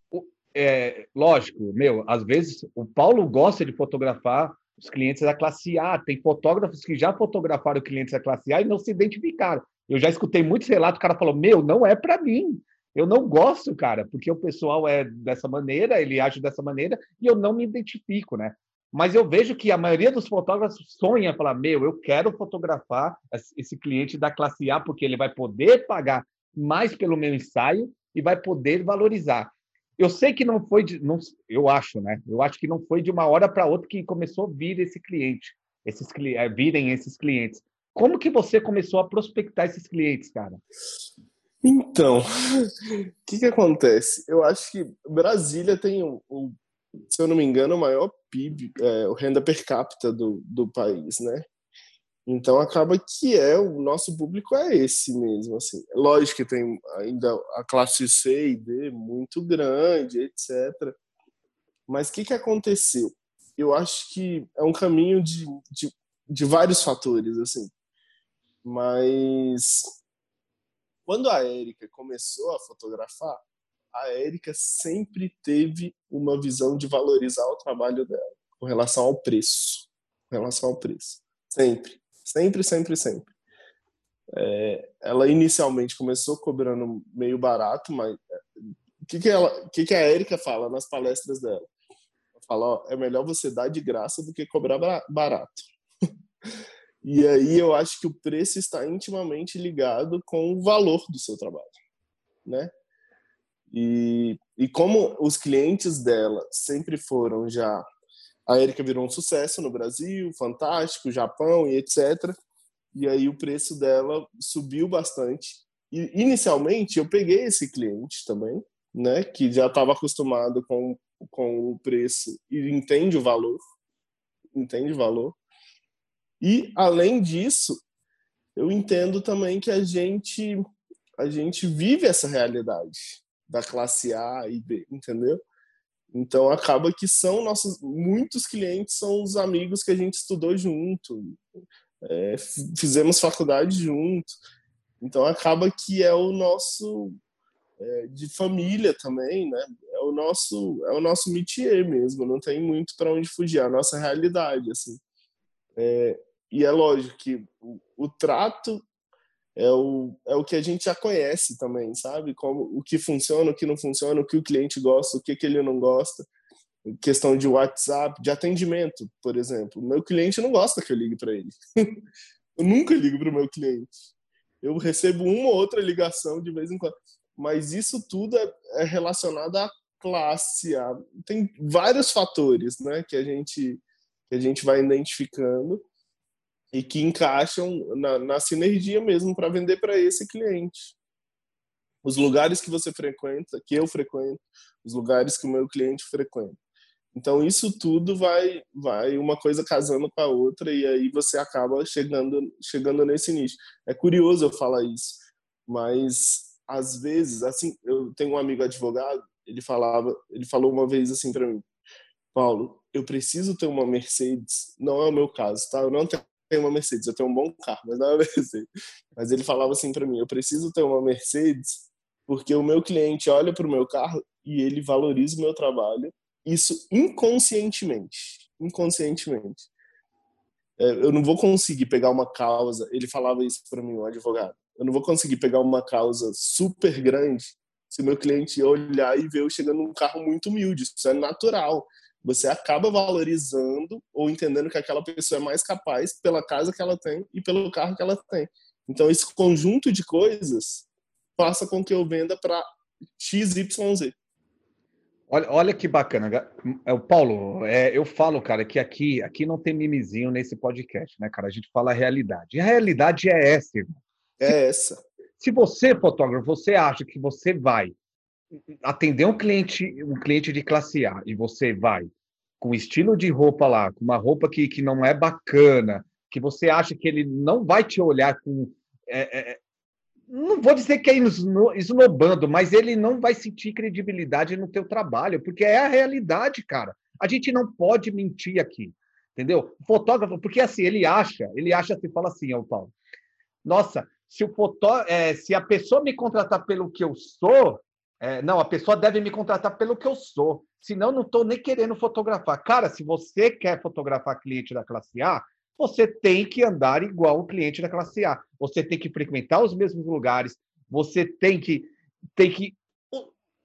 É, lógico, meu, às vezes o Paulo gosta de fotografar os clientes da classe A. Tem fotógrafos que já fotografaram clientes da classe A e não se identificaram. Eu já escutei muitos relatos, o cara falou: Meu, não é para mim. Eu não gosto, cara, porque o pessoal é dessa maneira, ele age dessa maneira e eu não me identifico, né? Mas eu vejo que a maioria dos fotógrafos sonha falar: Meu, eu quero fotografar esse cliente da classe A porque ele vai poder pagar mais pelo meu ensaio e vai poder valorizar. Eu sei que não foi de, não, eu acho, né? Eu acho que não foi de uma hora para outra que começou a vir esse cliente, esses eh, virem esses clientes. Como que você começou a prospectar esses clientes, cara? Então, *laughs* o que, que acontece? Eu acho que Brasília tem, um, um, se eu não me engano, o maior PIB, é, o renda per capita do, do país, né? Então acaba que é o nosso público é esse mesmo, assim. Lógico que tem ainda a classe C e D muito grande, etc. Mas o que, que aconteceu? Eu acho que é um caminho de, de, de vários fatores, assim. Mas quando a Érica começou a fotografar, a Érica sempre teve uma visão de valorizar o trabalho dela com relação ao preço. Com relação ao preço. Sempre. Sempre, sempre, sempre. É, ela inicialmente começou cobrando meio barato, mas é, o que, que, ela, que, que a Érica fala nas palestras dela? Ela fala: ó, é melhor você dar de graça do que cobrar barato. *laughs* e aí eu acho que o preço está intimamente ligado com o valor do seu trabalho, né? E, e como os clientes dela sempre foram já a Erika virou um sucesso no Brasil, fantástico, Japão e etc. E aí o preço dela subiu bastante. E inicialmente eu peguei esse cliente também, né, que já estava acostumado com, com o preço e entende o valor, entende o valor. E além disso, eu entendo também que a gente a gente vive essa realidade da classe A e B, entendeu? Então acaba que são nossos muitos clientes são os amigos que a gente estudou junto, é, fizemos faculdade junto. Então acaba que é o nosso é, de família também, né? É o nosso é o nosso métier mesmo. Não tem muito para onde fugir, é a nossa realidade assim. É, e é lógico que o, o trato é o, é o que a gente já conhece também, sabe? Como o que funciona, o que não funciona, o que o cliente gosta, o que, que ele não gosta. Questão de WhatsApp, de atendimento, por exemplo. Meu cliente não gosta que eu ligue para ele. *laughs* eu nunca ligo para o meu cliente. Eu recebo uma ou outra ligação de vez em quando. Mas isso tudo é, é relacionado à classe. Tem vários fatores né, que, a gente, que a gente vai identificando e que encaixam na, na sinergia mesmo para vender para esse cliente. Os lugares que você frequenta, que eu frequento, os lugares que o meu cliente frequenta. Então isso tudo vai vai uma coisa casando com a outra e aí você acaba chegando chegando nesse nicho. É curioso eu falar isso, mas às vezes assim, eu tenho um amigo advogado, ele falava, ele falou uma vez assim para mim: "Paulo, eu preciso ter uma Mercedes, não é o meu caso, tá? Eu não tenho tenho uma Mercedes, eu tenho um bom carro, mas não é uma *laughs* Mercedes. Mas ele falava assim para mim: eu preciso ter uma Mercedes porque o meu cliente olha para o meu carro e ele valoriza o meu trabalho, isso inconscientemente. Inconscientemente. É, eu não vou conseguir pegar uma causa. Ele falava isso para mim, um advogado. Eu não vou conseguir pegar uma causa super grande se o meu cliente olhar e ver eu chegando num carro muito humilde. Isso é natural. Você acaba valorizando ou entendendo que aquela pessoa é mais capaz pela casa que ela tem e pelo carro que ela tem. Então, esse conjunto de coisas faça com que eu venda para XYZ. Olha, olha que bacana. É, o Paulo, é, eu falo, cara, que aqui, aqui não tem mimizinho nesse podcast, né, cara? A gente fala a realidade. E a realidade é essa, irmão. É essa. Se você, fotógrafo, você acha que você vai atender um cliente, um cliente de classe A e você vai com estilo de roupa lá, com uma roupa que, que não é bacana, que você acha que ele não vai te olhar com é, é, não vou dizer que é esnobando, mas ele não vai sentir credibilidade no teu trabalho, porque é a realidade, cara. A gente não pode mentir aqui, entendeu? O fotógrafo, porque assim, ele acha, ele acha, você fala assim, ó, Paulo, nossa, se, o fotó, é, se a pessoa me contratar pelo que eu sou, é, não, a pessoa deve me contratar pelo que eu sou, senão não estou nem querendo fotografar. Cara, se você quer fotografar cliente da classe A, você tem que andar igual o cliente da classe A. Você tem que frequentar os mesmos lugares, você tem que. Tem que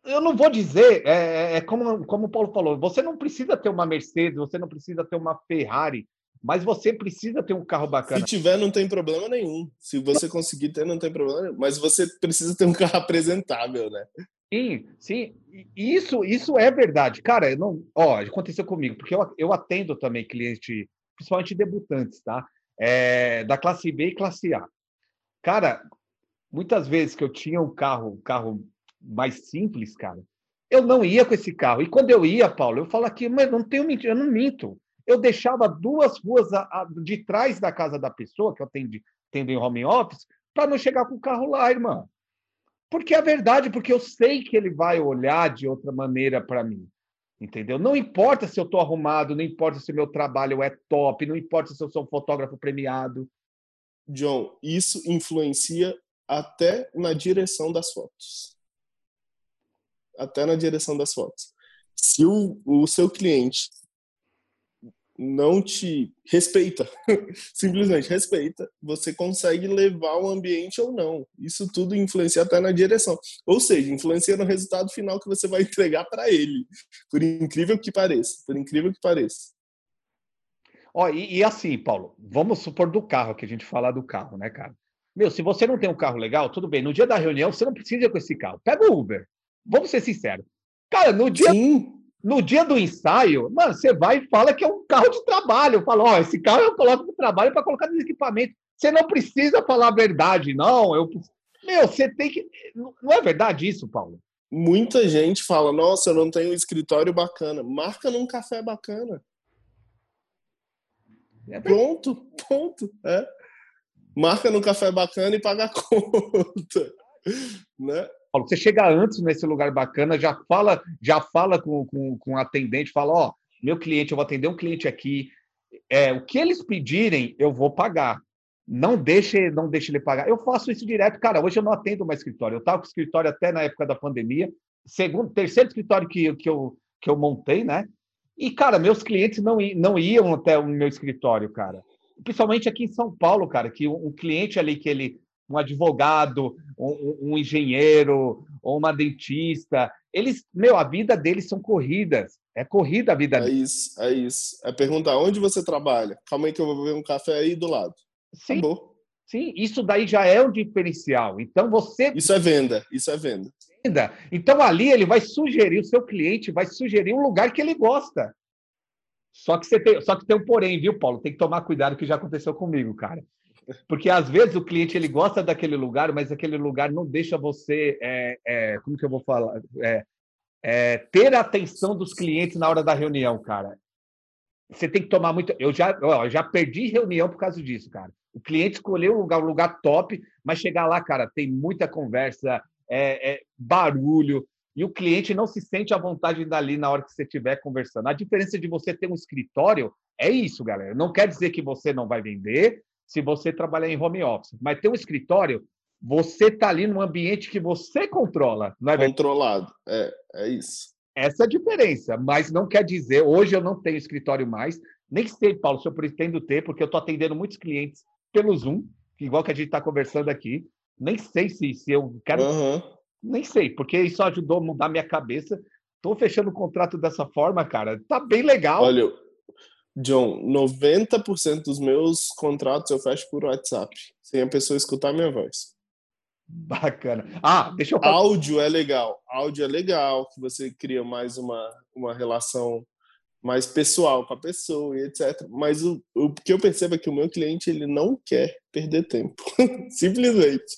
eu não vou dizer, é, é, é como, como o Paulo falou, você não precisa ter uma Mercedes, você não precisa ter uma Ferrari, mas você precisa ter um carro bacana. Se tiver, não tem problema nenhum. Se você conseguir ter, não tem problema nenhum. Mas você precisa ter um carro *laughs* apresentável, né? Sim, sim. Isso, isso é verdade. Cara, não, ó, aconteceu comigo, porque eu, eu atendo também cliente principalmente debutantes, tá? É, da classe B e classe A. Cara, muitas vezes que eu tinha um carro, um carro mais simples, cara, eu não ia com esse carro. E quando eu ia, Paulo, eu falo aqui, mas não tenho mentira, eu não minto. Eu deixava duas ruas de trás da casa da pessoa, que eu atendo, atendo em home office, para não chegar com o carro lá, irmão. Porque é verdade, porque eu sei que ele vai olhar de outra maneira para mim. Entendeu? Não importa se eu estou arrumado, não importa se meu trabalho é top, não importa se eu sou um fotógrafo premiado. John, isso influencia até na direção das fotos. Até na direção das fotos. Se o, o seu cliente não te respeita, *laughs* simplesmente respeita, você consegue levar o ambiente ou não. Isso tudo influencia até na direção. Ou seja, influencia no resultado final que você vai entregar para ele. Por incrível que pareça. Por incrível que pareça. Ó, e, e, assim, Paulo, vamos supor do carro, que a gente fala do carro, né, cara? Meu, se você não tem um carro legal, tudo bem. No dia da reunião, você não precisa ir com esse carro. Pega o Uber. Vamos ser sinceros. Cara, no dia. Sim no dia do ensaio, mano, você vai e fala que é um carro de trabalho. Fala, ó, esse carro eu coloco no trabalho para colocar no equipamento. Você não precisa falar a verdade, não. Eu, meu, você tem que. Não é verdade isso, Paulo? Muita gente fala, nossa, eu não tenho um escritório bacana. Marca num café bacana. É pronto, ponto. É. Marca num café bacana e paga a conta. *laughs* Né? Paulo, você chega antes nesse lugar bacana, já fala, já fala com, com, com o atendente, fala, ó, meu cliente, eu vou atender um cliente aqui, é, o que eles pedirem, eu vou pagar. Não deixe, não deixe ele pagar. Eu faço isso direto, cara. Hoje eu não atendo mais escritório. Eu estava com escritório até na época da pandemia. Segundo, terceiro escritório que, que, eu, que eu montei, né? E, cara, meus clientes não, não iam até o meu escritório, cara. Principalmente aqui em São Paulo, cara, que um cliente ali que ele um advogado, um, um, engenheiro, ou uma dentista. Eles, meu, a vida deles são corridas. É corrida a vida é deles. É isso, é isso. É perguntar onde você trabalha. Calma aí que eu vou ver um café aí do lado. Sim. Acabou. Sim, isso daí já é um diferencial. Então você. Isso é venda, isso é venda. Venda. Então ali ele vai sugerir, o seu cliente vai sugerir um lugar que ele gosta. Só que você tem, só que tem um porém, viu, Paulo? Tem que tomar cuidado que já aconteceu comigo, cara. Porque às vezes o cliente ele gosta daquele lugar, mas aquele lugar não deixa você, é, é, como que eu vou falar, é, é, ter a atenção dos clientes na hora da reunião, cara. Você tem que tomar muito. Eu já, ó, já perdi reunião por causa disso, cara. O cliente escolheu um lugar, um lugar top, mas chegar lá, cara, tem muita conversa, é, é barulho, e o cliente não se sente à vontade dali na hora que você estiver conversando. A diferença de você ter um escritório é isso, galera. Não quer dizer que você não vai vender, se você trabalhar em home office. Mas ter um escritório, você está ali num ambiente que você controla. Não é Controlado, é, é isso. Essa é a diferença, mas não quer dizer, hoje eu não tenho escritório mais, nem sei, Paulo, se eu pretendo ter, porque eu estou atendendo muitos clientes pelo Zoom, igual que a gente está conversando aqui. Nem sei se, se eu quero. Uhum. Nem sei, porque isso ajudou a mudar minha cabeça. Tô fechando o contrato dessa forma, cara. Tá bem legal. Olha, John, 90% dos meus contratos eu fecho por WhatsApp, sem a pessoa escutar minha voz. Bacana. Ah, deixa eu Áudio é legal. Áudio é legal, que você cria mais uma, uma relação mais pessoal com a pessoa e etc. Mas o, o que eu percebo é que o meu cliente ele não quer perder tempo. *laughs* Simplesmente.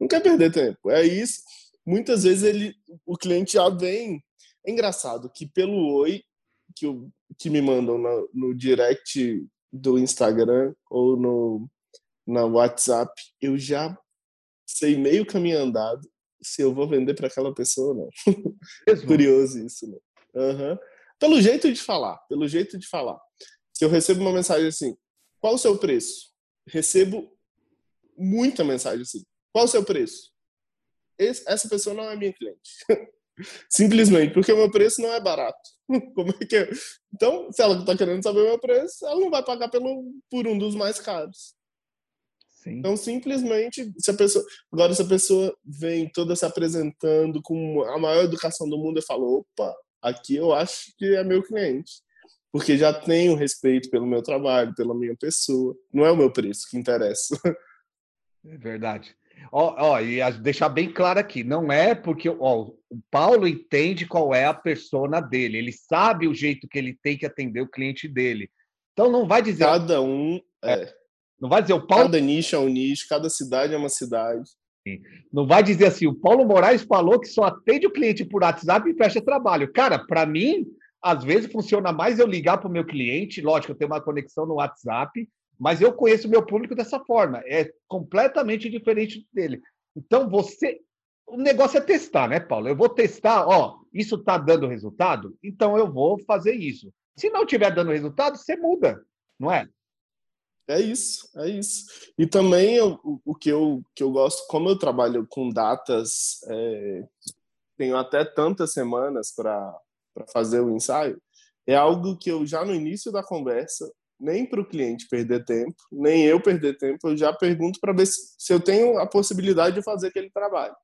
Não quer perder tempo. É isso. Muitas vezes ele, o cliente já vem. É engraçado que pelo oi que, eu, que me mandam no, no direct do Instagram ou no na WhatsApp, eu já sei meio caminho andado se eu vou vender para aquela pessoa ou não. *laughs* Curioso isso, né? Uhum. Pelo jeito de falar, pelo jeito de falar. Se eu recebo uma mensagem assim, qual o seu preço? Recebo muita mensagem assim, qual o seu preço? Esse, essa pessoa não é minha cliente. *laughs* Simplesmente porque o meu preço não é barato. *laughs* Como é que? Então, se ela está querendo saber o meu preço, ela não vai pagar pelo, por um dos mais caros. Sim. Então, simplesmente, se a pessoa. Agora, se a pessoa vem toda se apresentando com a maior educação do mundo e fala: opa, aqui eu acho que é meu cliente. Porque já tenho respeito pelo meu trabalho, pela minha pessoa. Não é o meu preço que interessa. *laughs* É verdade. Ó, ó, e deixar bem claro aqui, não é porque ó, o Paulo entende qual é a persona dele, ele sabe o jeito que ele tem que atender o cliente dele. Então não vai dizer. Cada um. É. é não vai dizer o Paulo. Cada nicho é um nicho, cada cidade é uma cidade. Não vai dizer assim, o Paulo Moraes falou que só atende o cliente por WhatsApp e fecha trabalho. Cara, para mim, às vezes funciona mais eu ligar para o meu cliente, lógico, eu tenho uma conexão no WhatsApp, mas eu conheço meu público dessa forma. É completamente diferente dele. Então, você. O negócio é testar, né, Paulo? Eu vou testar, ó, isso está dando resultado, então eu vou fazer isso. Se não estiver dando resultado, você muda, não é? É isso, é isso. E também eu, o que eu, que eu gosto, como eu trabalho com datas, é, tenho até tantas semanas para fazer o ensaio, é algo que eu já no início da conversa, nem para o cliente perder tempo, nem eu perder tempo, eu já pergunto para ver se, se eu tenho a possibilidade de fazer aquele trabalho.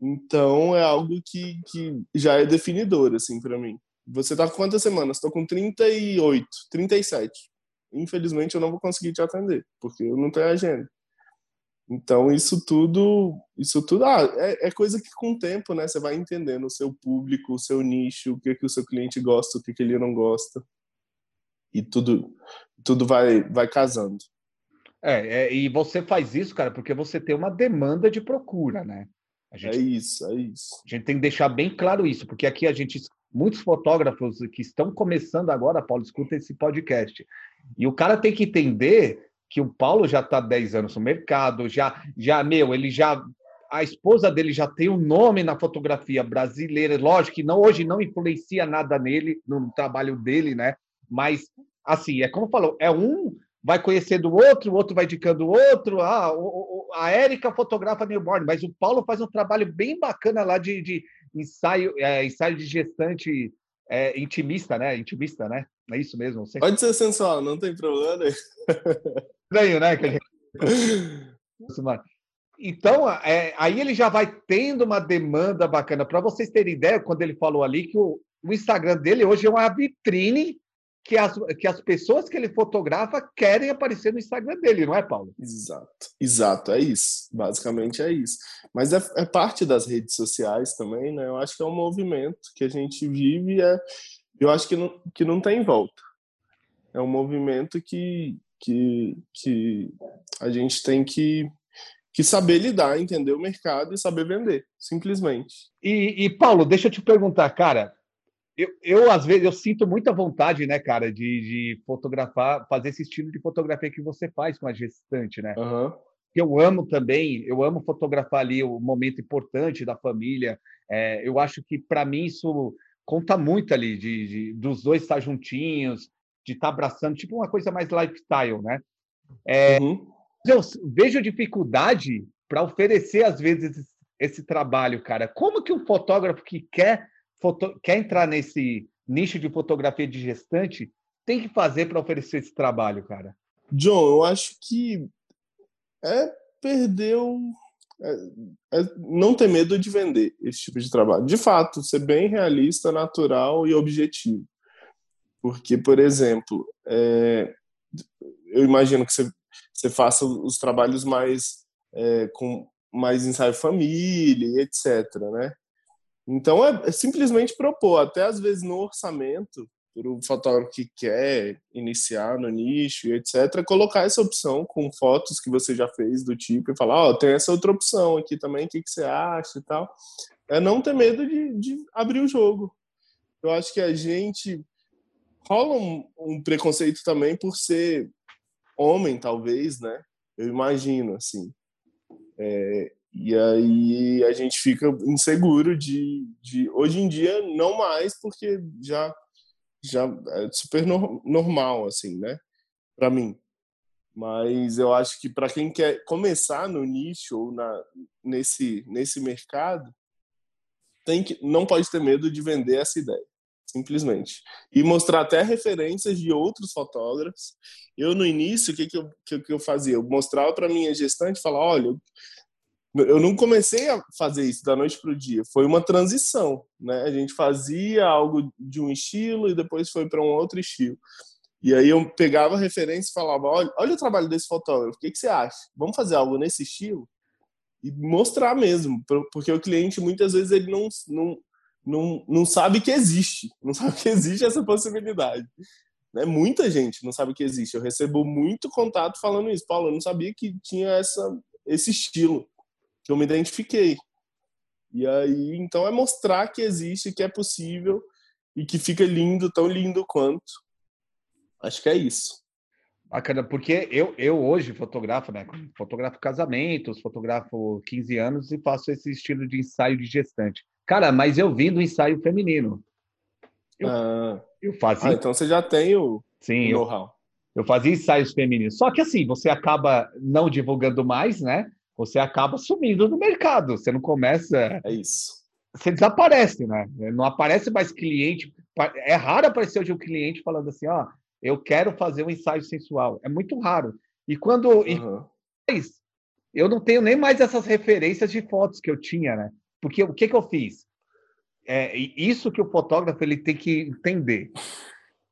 Então é algo que, que já é definidor assim para mim. Você está com quantas semanas? Estou com 38, 37 infelizmente eu não vou conseguir te atender, porque eu não tenho agenda. Então isso tudo, isso tudo ah, é, é, coisa que com o tempo, né, você vai entendendo o seu público, o seu nicho, o que que o seu cliente gosta, o que que ele não gosta, e tudo, tudo vai, vai casando. É, é, e você faz isso, cara, porque você tem uma demanda de procura, né? Gente, é isso, é isso. A gente tem que deixar bem claro isso, porque aqui a gente muitos fotógrafos que estão começando agora, Paulo, escuta esse podcast. E o cara tem que entender que o Paulo já está 10 anos no mercado, já, já, meu, ele já. A esposa dele já tem um nome na fotografia brasileira. Lógico que não, hoje não influencia nada nele, no trabalho dele, né? Mas, assim, é como falou, é um vai conhecendo o outro, o outro vai indicando o outro. Ah, o, a Érica fotografa newborn, mas o Paulo faz um trabalho bem bacana lá de, de ensaio, é, ensaio de gestante é, intimista, né? Intimista, né? É isso mesmo. Pode ser sensual, não tem problema. *laughs* Estranho, né? Então, é, aí ele já vai tendo uma demanda bacana. Para vocês terem ideia, quando ele falou ali que o, o Instagram dele hoje é uma vitrine que as, que as pessoas que ele fotografa querem aparecer no Instagram dele, não é, Paulo? Exato, exato, é isso. Basicamente é isso. Mas é, é parte das redes sociais também, né? Eu acho que é um movimento que a gente vive, é, eu acho que não, que não tem volta. É um movimento que, que, que a gente tem que, que saber lidar, entender o mercado e saber vender, simplesmente. E, e Paulo, deixa eu te perguntar, cara, eu, eu, às vezes, eu sinto muita vontade, né, cara, de, de fotografar, fazer esse estilo de fotografia que você faz com a gestante, né? Uhum. Eu amo também, eu amo fotografar ali o momento importante da família. É, eu acho que, para mim, isso conta muito ali, de, de, dos dois estar juntinhos, de estar abraçando, tipo uma coisa mais lifestyle, né? É, uhum. Eu vejo dificuldade para oferecer, às vezes, esse, esse trabalho, cara. Como que um fotógrafo que quer foto... quer entrar nesse nicho de fotografia de gestante, tem que fazer para oferecer esse trabalho, cara? John, eu acho que é perder é, é não ter medo de vender esse tipo de trabalho. De fato, ser bem realista, natural e objetivo. Porque, por exemplo, é, eu imagino que você, você faça os trabalhos mais é, com mais ensaio família, etc. Né? Então é, é simplesmente propor, até às vezes no orçamento, para o fotógrafo que quer iniciar no nicho, etc., colocar essa opção com fotos que você já fez do tipo e falar, ó, oh, tem essa outra opção aqui também, o que, que você acha e tal. É não ter medo de, de abrir o jogo. Eu acho que a gente rola um, um preconceito também por ser homem, talvez, né? Eu imagino, assim. É, e aí a gente fica inseguro de, de. Hoje em dia, não mais, porque já, já é super no, normal, assim, né? Para mim. Mas eu acho que para quem quer começar no nicho ou na, nesse, nesse mercado, tem que, não pode ter medo de vender essa ideia simplesmente. E mostrar até referências de outros fotógrafos. Eu, no início, o que, que, eu, que, que eu fazia? Eu mostrava para minha gestante falava: olha, eu não comecei a fazer isso da noite para o dia, foi uma transição. Né? A gente fazia algo de um estilo e depois foi para um outro estilo. E aí eu pegava referência e falava: olha, olha o trabalho desse fotógrafo, o que, que você acha? Vamos fazer algo nesse estilo? E mostrar mesmo, porque o cliente muitas vezes ele não, não, não, não sabe que existe, não sabe que existe essa possibilidade. Né? Muita gente não sabe que existe. Eu recebo muito contato falando isso. Paulo, eu não sabia que tinha essa, esse estilo, eu me identifiquei. E aí, então, é mostrar que existe, que é possível e que fica lindo, tão lindo quanto. Acho que é isso. Bacana, porque eu, eu hoje fotografo, né? Fotografo casamentos, fotografo 15 anos e faço esse estilo de ensaio de gestante. Cara, mas eu vim do ensaio feminino. Eu, ah. eu fazia. Ah, então você já tem o, Sim, know-how. Eu, eu fazia ensaios femininos. Só que assim, você acaba não divulgando mais, né? Você acaba sumindo no mercado. Você não começa. É isso. Você desaparece, né? Não aparece mais cliente. É raro aparecer hoje um cliente falando assim: ó, eu quero fazer um ensaio sensual. É muito raro. E quando. Uhum. E, eu não tenho nem mais essas referências de fotos que eu tinha, né? Porque o que, que eu fiz? É, isso que o fotógrafo ele tem que entender.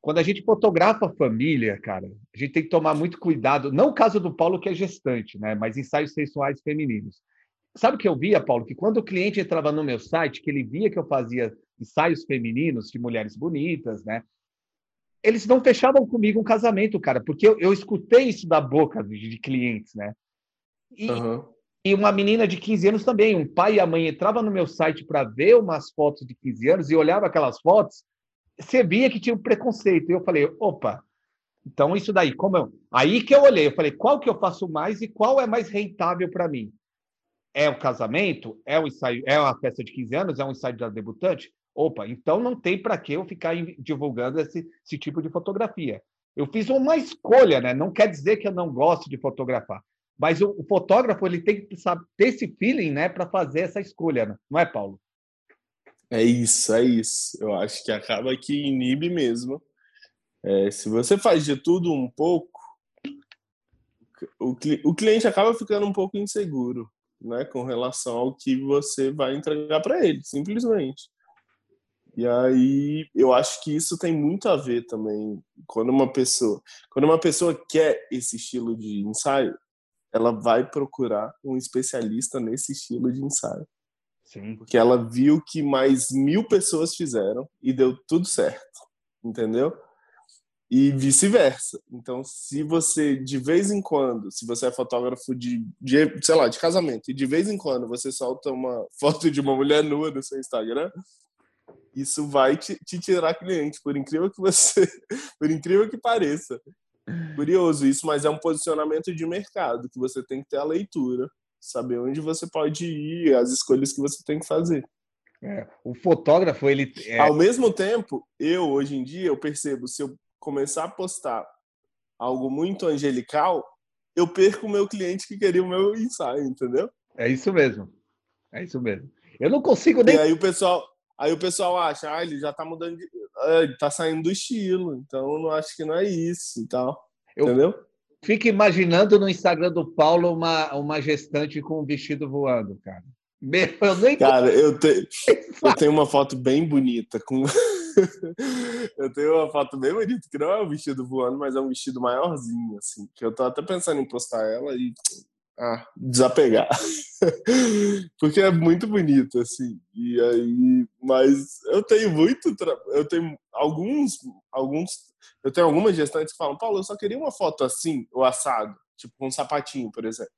Quando a gente fotografa a família, cara, a gente tem que tomar muito cuidado. Não o caso do Paulo, que é gestante, né? Mas ensaios sexuais femininos. Sabe o que eu via, Paulo? Que quando o cliente entrava no meu site, que ele via que eu fazia ensaios femininos de mulheres bonitas, né? Eles não fechavam comigo um casamento, cara, porque eu, eu escutei isso da boca de, de clientes, né? E, uhum. E uma menina de 15 anos também. Um pai e a mãe entravam no meu site para ver umas fotos de 15 anos e olhava aquelas fotos, você via que tinha um preconceito. E eu falei, opa, então isso daí, como eu... Aí que eu olhei, eu falei, qual que eu faço mais e qual é mais rentável para mim? É o casamento? É o ensaio? É uma festa de 15 anos? É um ensaio da debutante? Opa, então não tem para que eu ficar divulgando esse, esse tipo de fotografia. Eu fiz uma escolha, né? Não quer dizer que eu não gosto de fotografar. Mas o, o fotógrafo ele tem que saber, ter esse feeling né, para fazer essa escolha, né? não é, Paulo? É isso, é isso. Eu acho que acaba que inibe mesmo. É, se você faz de tudo um pouco, o, o cliente acaba ficando um pouco inseguro né, com relação ao que você vai entregar para ele, simplesmente. E aí eu acho que isso tem muito a ver também quando uma pessoa, quando uma pessoa quer esse estilo de ensaio, ela vai procurar um especialista nesse estilo de ensaio. Sim. Porque ela viu que mais mil pessoas fizeram e deu tudo certo, entendeu? E vice-versa. Então, se você, de vez em quando, se você é fotógrafo de, de, sei lá, de casamento, e de vez em quando você solta uma *laughs* foto de uma mulher nua no seu Instagram, isso vai te, te tirar cliente, por incrível que você, *laughs* por incrível que pareça. Curioso isso, mas é um posicionamento de mercado que você tem que ter a leitura, saber onde você pode ir, as escolhas que você tem que fazer. É, o fotógrafo, ele. É... Ao mesmo tempo, eu, hoje em dia, eu percebo, se eu começar a postar algo muito angelical, eu perco o meu cliente que queria o meu ensaio, entendeu? É isso mesmo. É isso mesmo. Eu não consigo nem. E aí o pessoal, aí o pessoal acha, ah, ele já tá mudando de. Ah, ele tá saindo do estilo, então eu não acho que não é isso e tal. Eu, entendeu? Fico imaginando no Instagram do Paulo uma, uma gestante com um vestido voando, cara. Eu nem cara, eu, te, *laughs* eu tenho uma foto bem bonita com. *laughs* eu tenho uma foto bem bonita, que não é um vestido voando, mas é um vestido maiorzinho, assim. Que eu tô até pensando em postar ela e ah, desapegar. *laughs* Porque é muito bonito, assim. E aí, mas eu tenho muito, eu tenho alguns, alguns, eu tenho algumas gestantes que falam, Paulo, eu só queria uma foto assim, o assado, tipo com um sapatinho, por exemplo.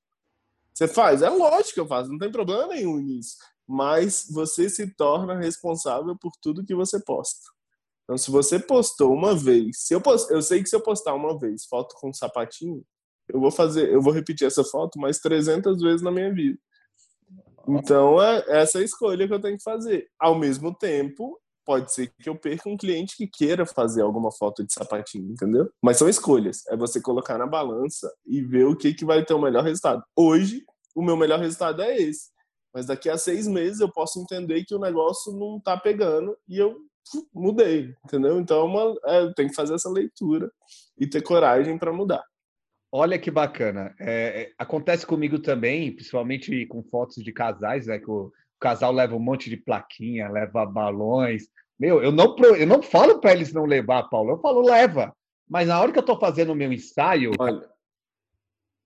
Você faz? É lógico que eu faço, não tem problema nenhum nisso. Mas você se torna responsável por tudo que você posta. Então, se você postou uma vez, se eu, post, eu sei que se eu postar uma vez foto com um sapatinho, eu vou fazer, eu vou repetir essa foto mais 300 vezes na minha vida. Então, é essa é a escolha que eu tenho que fazer. Ao mesmo tempo, pode ser que eu perca um cliente que queira fazer alguma foto de sapatinho, entendeu? Mas são escolhas. É você colocar na balança e ver o que, que vai ter o melhor resultado. Hoje, o meu melhor resultado é esse. Mas daqui a seis meses eu posso entender que o negócio não tá pegando e eu mudei, entendeu? Então, é uma, é, tem que fazer essa leitura e ter coragem para mudar. Olha que bacana. É, é, acontece comigo também, principalmente com fotos de casais, né? Que o, o casal leva um monte de plaquinha, leva balões. Meu, eu não, eu não falo para eles não levar, Paulo. Eu falo, leva. Mas na hora que eu estou fazendo o meu ensaio. Olha,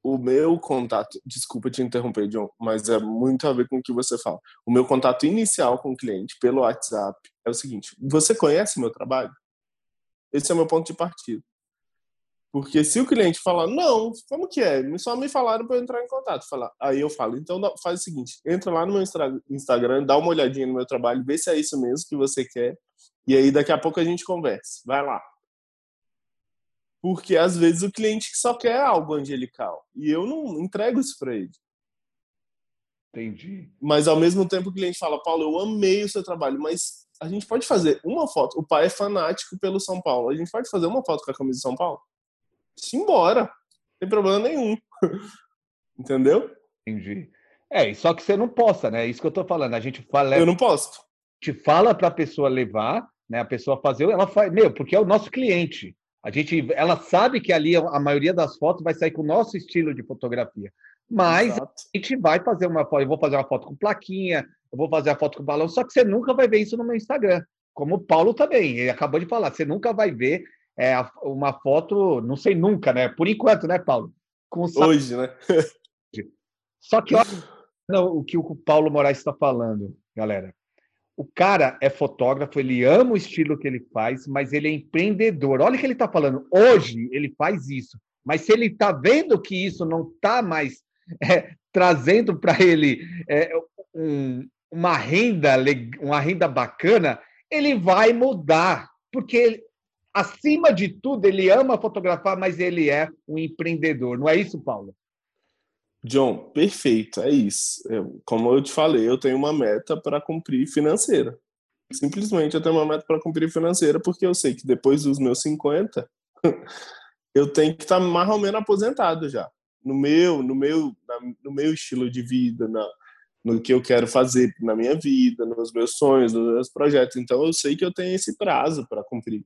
o meu contato, desculpa te interromper, John, mas é muito a ver com o que você fala. O meu contato inicial com o cliente pelo WhatsApp é o seguinte: você conhece meu trabalho? Esse é o meu ponto de partida. Porque se o cliente falar, não, como que é? Só me falaram para eu entrar em contato. Falar. Aí eu falo, então faz o seguinte, entra lá no meu Instagram, dá uma olhadinha no meu trabalho, vê se é isso mesmo que você quer. E aí daqui a pouco a gente conversa. Vai lá. Porque às vezes o cliente só quer algo angelical. E eu não entrego isso para ele. Entendi. Mas ao mesmo tempo o cliente fala, Paulo, eu amei o seu trabalho, mas a gente pode fazer uma foto. O pai é fanático pelo São Paulo. A gente pode fazer uma foto com a camisa de São Paulo? Embora. Não tem problema nenhum. *laughs* Entendeu? Entendi. É, só que você não posta, né? É isso que eu tô falando. A gente fala. Eu não posto. Te fala para a pessoa levar, né? A pessoa fazer, ela faz, meu, porque é o nosso cliente. A gente, ela sabe que ali a maioria das fotos vai sair com o nosso estilo de fotografia. Mas Exato. a gente vai fazer uma foto, eu vou fazer uma foto com plaquinha, eu vou fazer a foto com balão, só que você nunca vai ver isso no meu Instagram. Como o Paulo também, ele acabou de falar, você nunca vai ver é, uma foto, não sei nunca, né? Por enquanto, né, Paulo? Com Hoje, né? Só que olha o que o Paulo Moraes está falando, galera. O cara é fotógrafo, ele ama o estilo que ele faz, mas ele é empreendedor. Olha o que ele está falando. Hoje ele faz isso, mas se ele está vendo que isso não está mais é, trazendo para ele é, um, uma renda, uma renda bacana, ele vai mudar, porque acima de tudo, ele ama fotografar, mas ele é um empreendedor. Não é isso, Paulo? John, perfeito, é isso. Eu, como eu te falei, eu tenho uma meta para cumprir financeira. Simplesmente eu tenho uma meta para cumprir financeira, porque eu sei que depois dos meus 50, *laughs* eu tenho que estar mais ou menos aposentado já. No meu, no meu, no meu estilo de vida, na, no que eu quero fazer na minha vida, nos meus sonhos, nos meus projetos. Então eu sei que eu tenho esse prazo para cumprir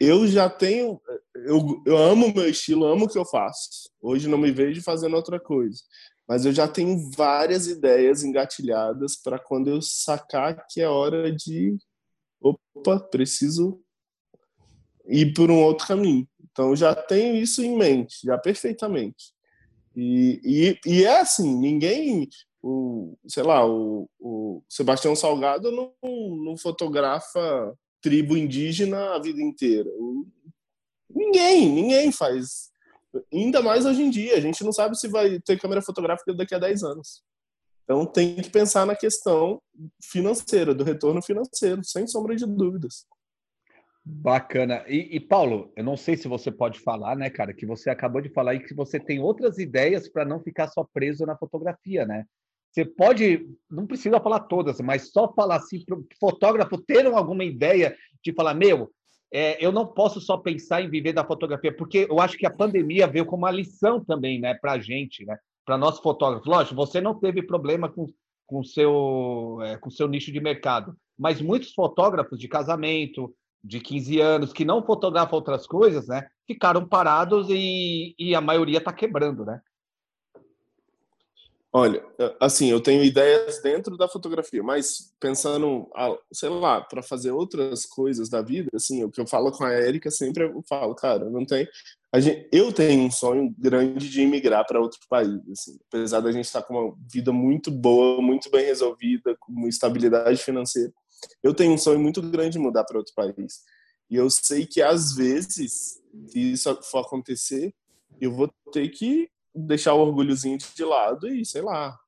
eu já tenho. Eu, eu amo meu estilo, amo o que eu faço. Hoje não me vejo fazendo outra coisa. Mas eu já tenho várias ideias engatilhadas para quando eu sacar que é hora de. Opa, preciso ir por um outro caminho. Então eu já tenho isso em mente, já perfeitamente. E, e, e é assim: ninguém. O, sei lá, o, o Sebastião Salgado não, não fotografa tribo indígena a vida inteira. Ninguém, ninguém faz. Ainda mais hoje em dia. A gente não sabe se vai ter câmera fotográfica daqui a 10 anos. Então tem que pensar na questão financeira, do retorno financeiro, sem sombra de dúvidas. Bacana. E, e, Paulo, eu não sei se você pode falar, né, cara, que você acabou de falar e que você tem outras ideias para não ficar só preso na fotografia, né? Você pode, não precisa falar todas, mas só falar assim para o fotógrafo ter alguma ideia de falar, meu, é, eu não posso só pensar em viver da fotografia, porque eu acho que a pandemia veio como uma lição também, né, para a gente, né, para nós fotógrafos. Lógico, você não teve problema com com seu é, com seu nicho de mercado, mas muitos fotógrafos de casamento, de 15 anos, que não fotografam outras coisas, né, ficaram parados e, e a maioria está quebrando, né? Olha, assim, eu tenho ideias dentro da fotografia, mas pensando, sei lá, para fazer outras coisas da vida, assim, o que eu falo com a Érica sempre eu falo, cara, não tem. Gente, eu tenho um sonho grande de imigrar para outro país, assim, apesar da gente estar tá com uma vida muito boa, muito bem resolvida, com uma estabilidade financeira. Eu tenho um sonho muito grande de mudar para outro país. E eu sei que às vezes, se isso for acontecer, eu vou ter que deixar o orgulhozinho de lado e, sei lá,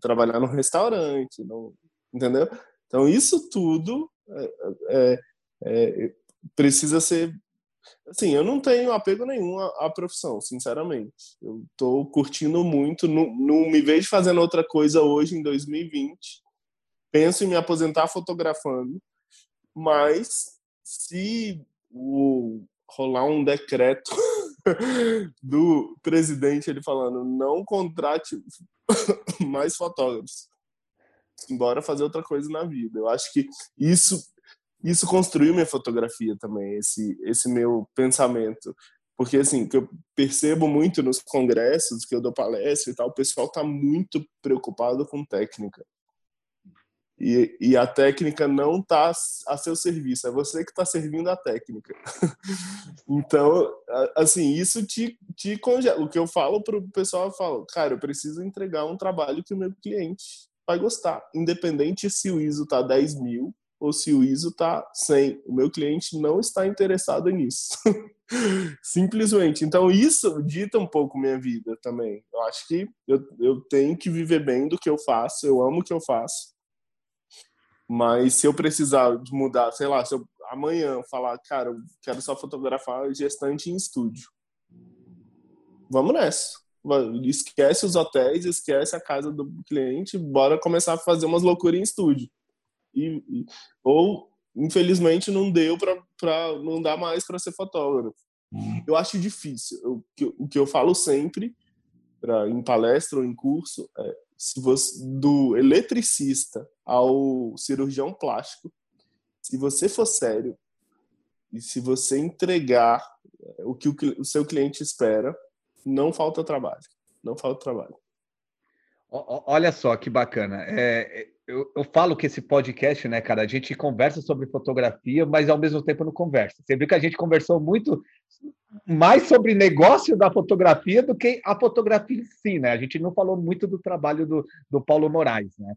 trabalhar no restaurante, não, entendeu? Então, isso tudo é, é, é, precisa ser. Assim, eu não tenho apego nenhum à, à profissão, sinceramente. Eu estou curtindo muito, não, não me vejo fazendo outra coisa hoje, em 2020. Penso em me aposentar fotografando, mas se o, rolar um decreto *laughs* *laughs* do presidente ele falando não contrate *coughs* mais fotógrafos. Embora fazer outra coisa na vida. Eu acho que isso isso construiu minha fotografia também esse esse meu pensamento. Porque assim que eu percebo muito nos congressos que eu dou palestra e tal o pessoal está muito preocupado com técnica e, e a técnica não está a seu serviço, é você que está servindo a técnica. *laughs* então, assim, isso te, te congela. O que eu falo para o pessoal, eu falo, cara, eu preciso entregar um trabalho que o meu cliente vai gostar, independente se o ISO está 10 mil ou se o ISO está 100. O meu cliente não está interessado nisso. *laughs* Simplesmente. Então, isso dita um pouco minha vida também. Eu acho que eu, eu tenho que viver bem do que eu faço, eu amo o que eu faço mas se eu precisar mudar, sei lá, se eu amanhã falar, cara, eu quero só fotografar gestante em estúdio. Vamos nessa. Esquece os hotéis, esquece a casa do cliente, bora começar a fazer umas loucuras em estúdio. E, e ou, infelizmente, não deu para não dá mais para ser fotógrafo. Eu acho difícil. Eu, o que eu falo sempre, pra, em palestra ou em curso, é se você, do eletricista ao cirurgião plástico, se você for sério e se você entregar é, o que o, o seu cliente espera, não falta trabalho. Não falta trabalho. Olha só que bacana. É, eu, eu, falo que esse podcast, né, cara, a gente conversa sobre fotografia, mas ao mesmo tempo não conversa. Você viu que a gente conversou muito mais sobre negócio da fotografia do que a fotografia em si, né? A gente não falou muito do trabalho do, do Paulo Moraes, né?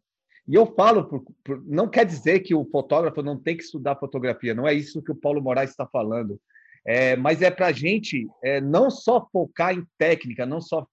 E eu falo, por, por, não quer dizer que o fotógrafo não tem que estudar fotografia, não é isso que o Paulo Moraes está falando. É, mas é para a gente é, não só focar em técnica, não só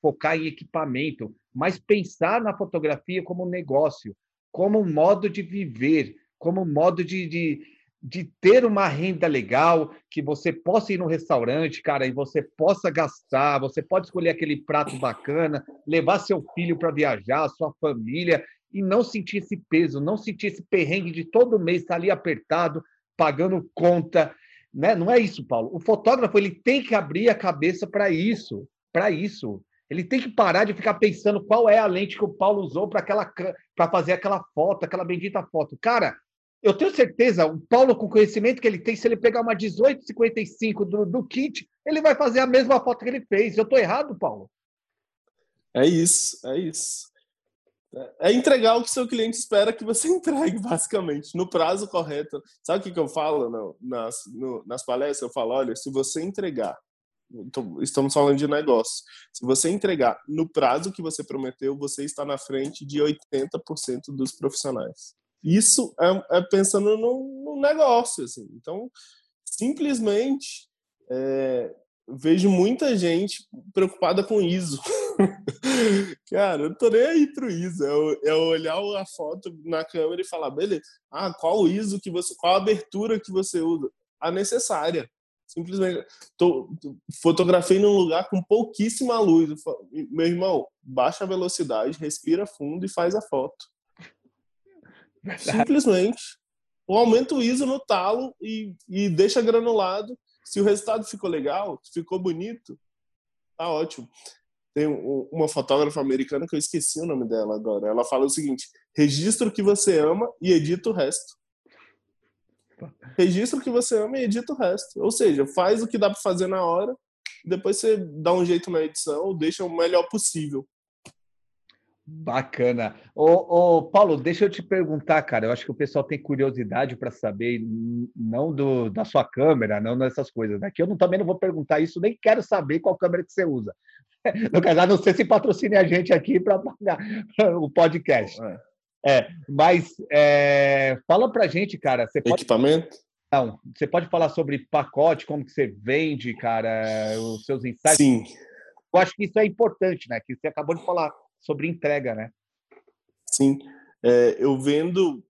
focar em equipamento, mas pensar na fotografia como um negócio, como um modo de viver, como um modo de, de, de ter uma renda legal, que você possa ir no restaurante, cara, e você possa gastar, você pode escolher aquele prato bacana, levar seu filho para viajar, sua família, e não sentir esse peso, não sentir esse perrengue de todo mês estar ali apertado, pagando conta. Né? Não é isso, Paulo. O fotógrafo ele tem que abrir a cabeça para isso, para isso. Ele tem que parar de ficar pensando qual é a lente que o Paulo usou para aquela para fazer aquela foto, aquela bendita foto. Cara, eu tenho certeza, o Paulo, com o conhecimento que ele tem, se ele pegar uma 1855 do, do kit, ele vai fazer a mesma foto que ele fez. Eu estou errado, Paulo? É isso, é isso. É entregar o que seu cliente espera que você *laughs* entregue, basicamente, no prazo correto. Sabe o que, que eu falo no, nas, no, nas palestras? Eu falo, olha, se você entregar estamos falando de negócio. Se você entregar no prazo que você prometeu, você está na frente de 80% dos profissionais. Isso é, é pensando no, no, negócio, assim. Então, simplesmente é, vejo muita gente preocupada com ISO. *laughs* Cara, eu não tô nem aí pro ISO. É, é olhar a foto na câmera e falar, beleza, ah, qual ISO que você, qual abertura que você usa? A necessária. Simplesmente, tô, fotografei num lugar com pouquíssima luz. Meu irmão, baixa a velocidade, respira fundo e faz a foto. Verdade. Simplesmente. Ou aumenta o ISO no talo e, e deixa granulado. Se o resultado ficou legal, ficou bonito, tá ótimo. Tem uma fotógrafa americana que eu esqueci o nome dela agora. Ela fala o seguinte: registra o que você ama e edita o resto. Registra o que você ama e edita o resto. Ou seja, faz o que dá para fazer na hora, depois você dá um jeito na edição, deixa o melhor possível. Bacana. Ô, ô, Paulo, deixa eu te perguntar, cara. Eu acho que o pessoal tem curiosidade para saber, não do, da sua câmera, não dessas coisas. Aqui né? eu não, também não vou perguntar isso, nem quero saber qual câmera que você usa. *laughs* No caso, não sei se patrocine a gente aqui para pagar *laughs* o podcast. É. É, mas é, fala pra gente, cara. Você pode... Equipamento? Não, você pode falar sobre pacote, como que você vende, cara, os seus insights? Sim. Eu acho que isso é importante, né? Que você acabou de falar sobre entrega, né? Sim. É, eu vendo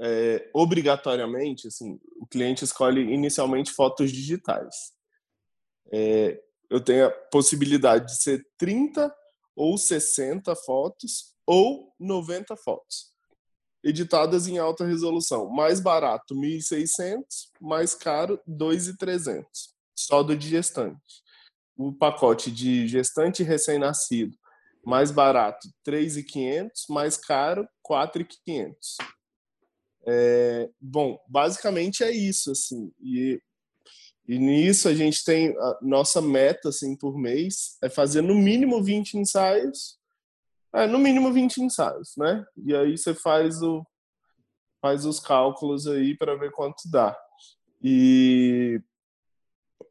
é, obrigatoriamente, assim, o cliente escolhe inicialmente fotos digitais. É, eu tenho a possibilidade de ser 30 ou 60 fotos ou 90 fotos, editadas em alta resolução. Mais barato, 1.600, mais caro, 2.300, só do de gestante. O pacote de gestante recém-nascido, mais barato, 3.500, mais caro, 4.500. É, bom, basicamente é isso, assim, e, e nisso a gente tem a nossa meta, assim, por mês, é fazer no mínimo 20 ensaios é, no mínimo 20 ensaios, né? E aí você faz, o, faz os cálculos aí para ver quanto dá. E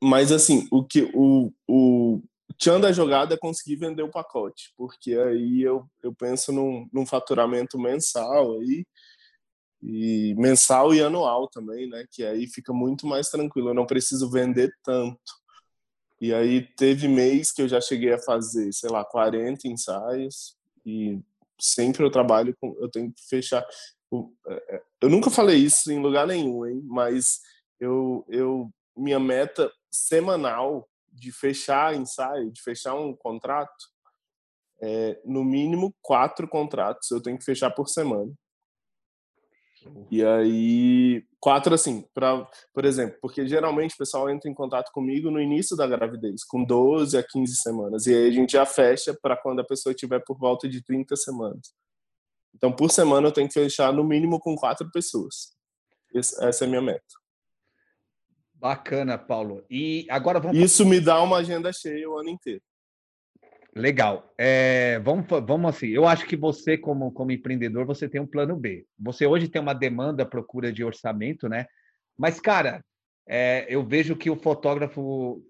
mas assim, o que o, o tchan da jogada é conseguir vender o pacote, porque aí eu, eu penso num, num faturamento mensal aí, e mensal e anual também, né? Que aí fica muito mais tranquilo, eu não preciso vender tanto. E aí teve mês que eu já cheguei a fazer, sei lá, 40 ensaios, e sempre eu trabalho com, eu tenho que fechar. É, é, eu nunca falei isso em lugar nenhum, hein? Mas eu, eu minha meta semanal de fechar ensaio, de fechar um contrato, é, no mínimo quatro contratos eu tenho que fechar por semana. E aí, quatro assim, para, por exemplo, porque geralmente o pessoal entra em contato comigo no início da gravidez, com 12 a 15 semanas, e aí a gente já fecha para quando a pessoa estiver por volta de 30 semanas. Então, por semana eu tenho que fechar no mínimo com quatro pessoas. Essa é a minha meta. Bacana, Paulo. E agora vamos. Isso me dá uma agenda cheia o ano inteiro. Legal. É, vamos, vamos assim. Eu acho que você, como, como empreendedor, você tem um plano B. Você hoje tem uma demanda, procura de orçamento, né? Mas, cara, é, eu vejo que o fotógrafo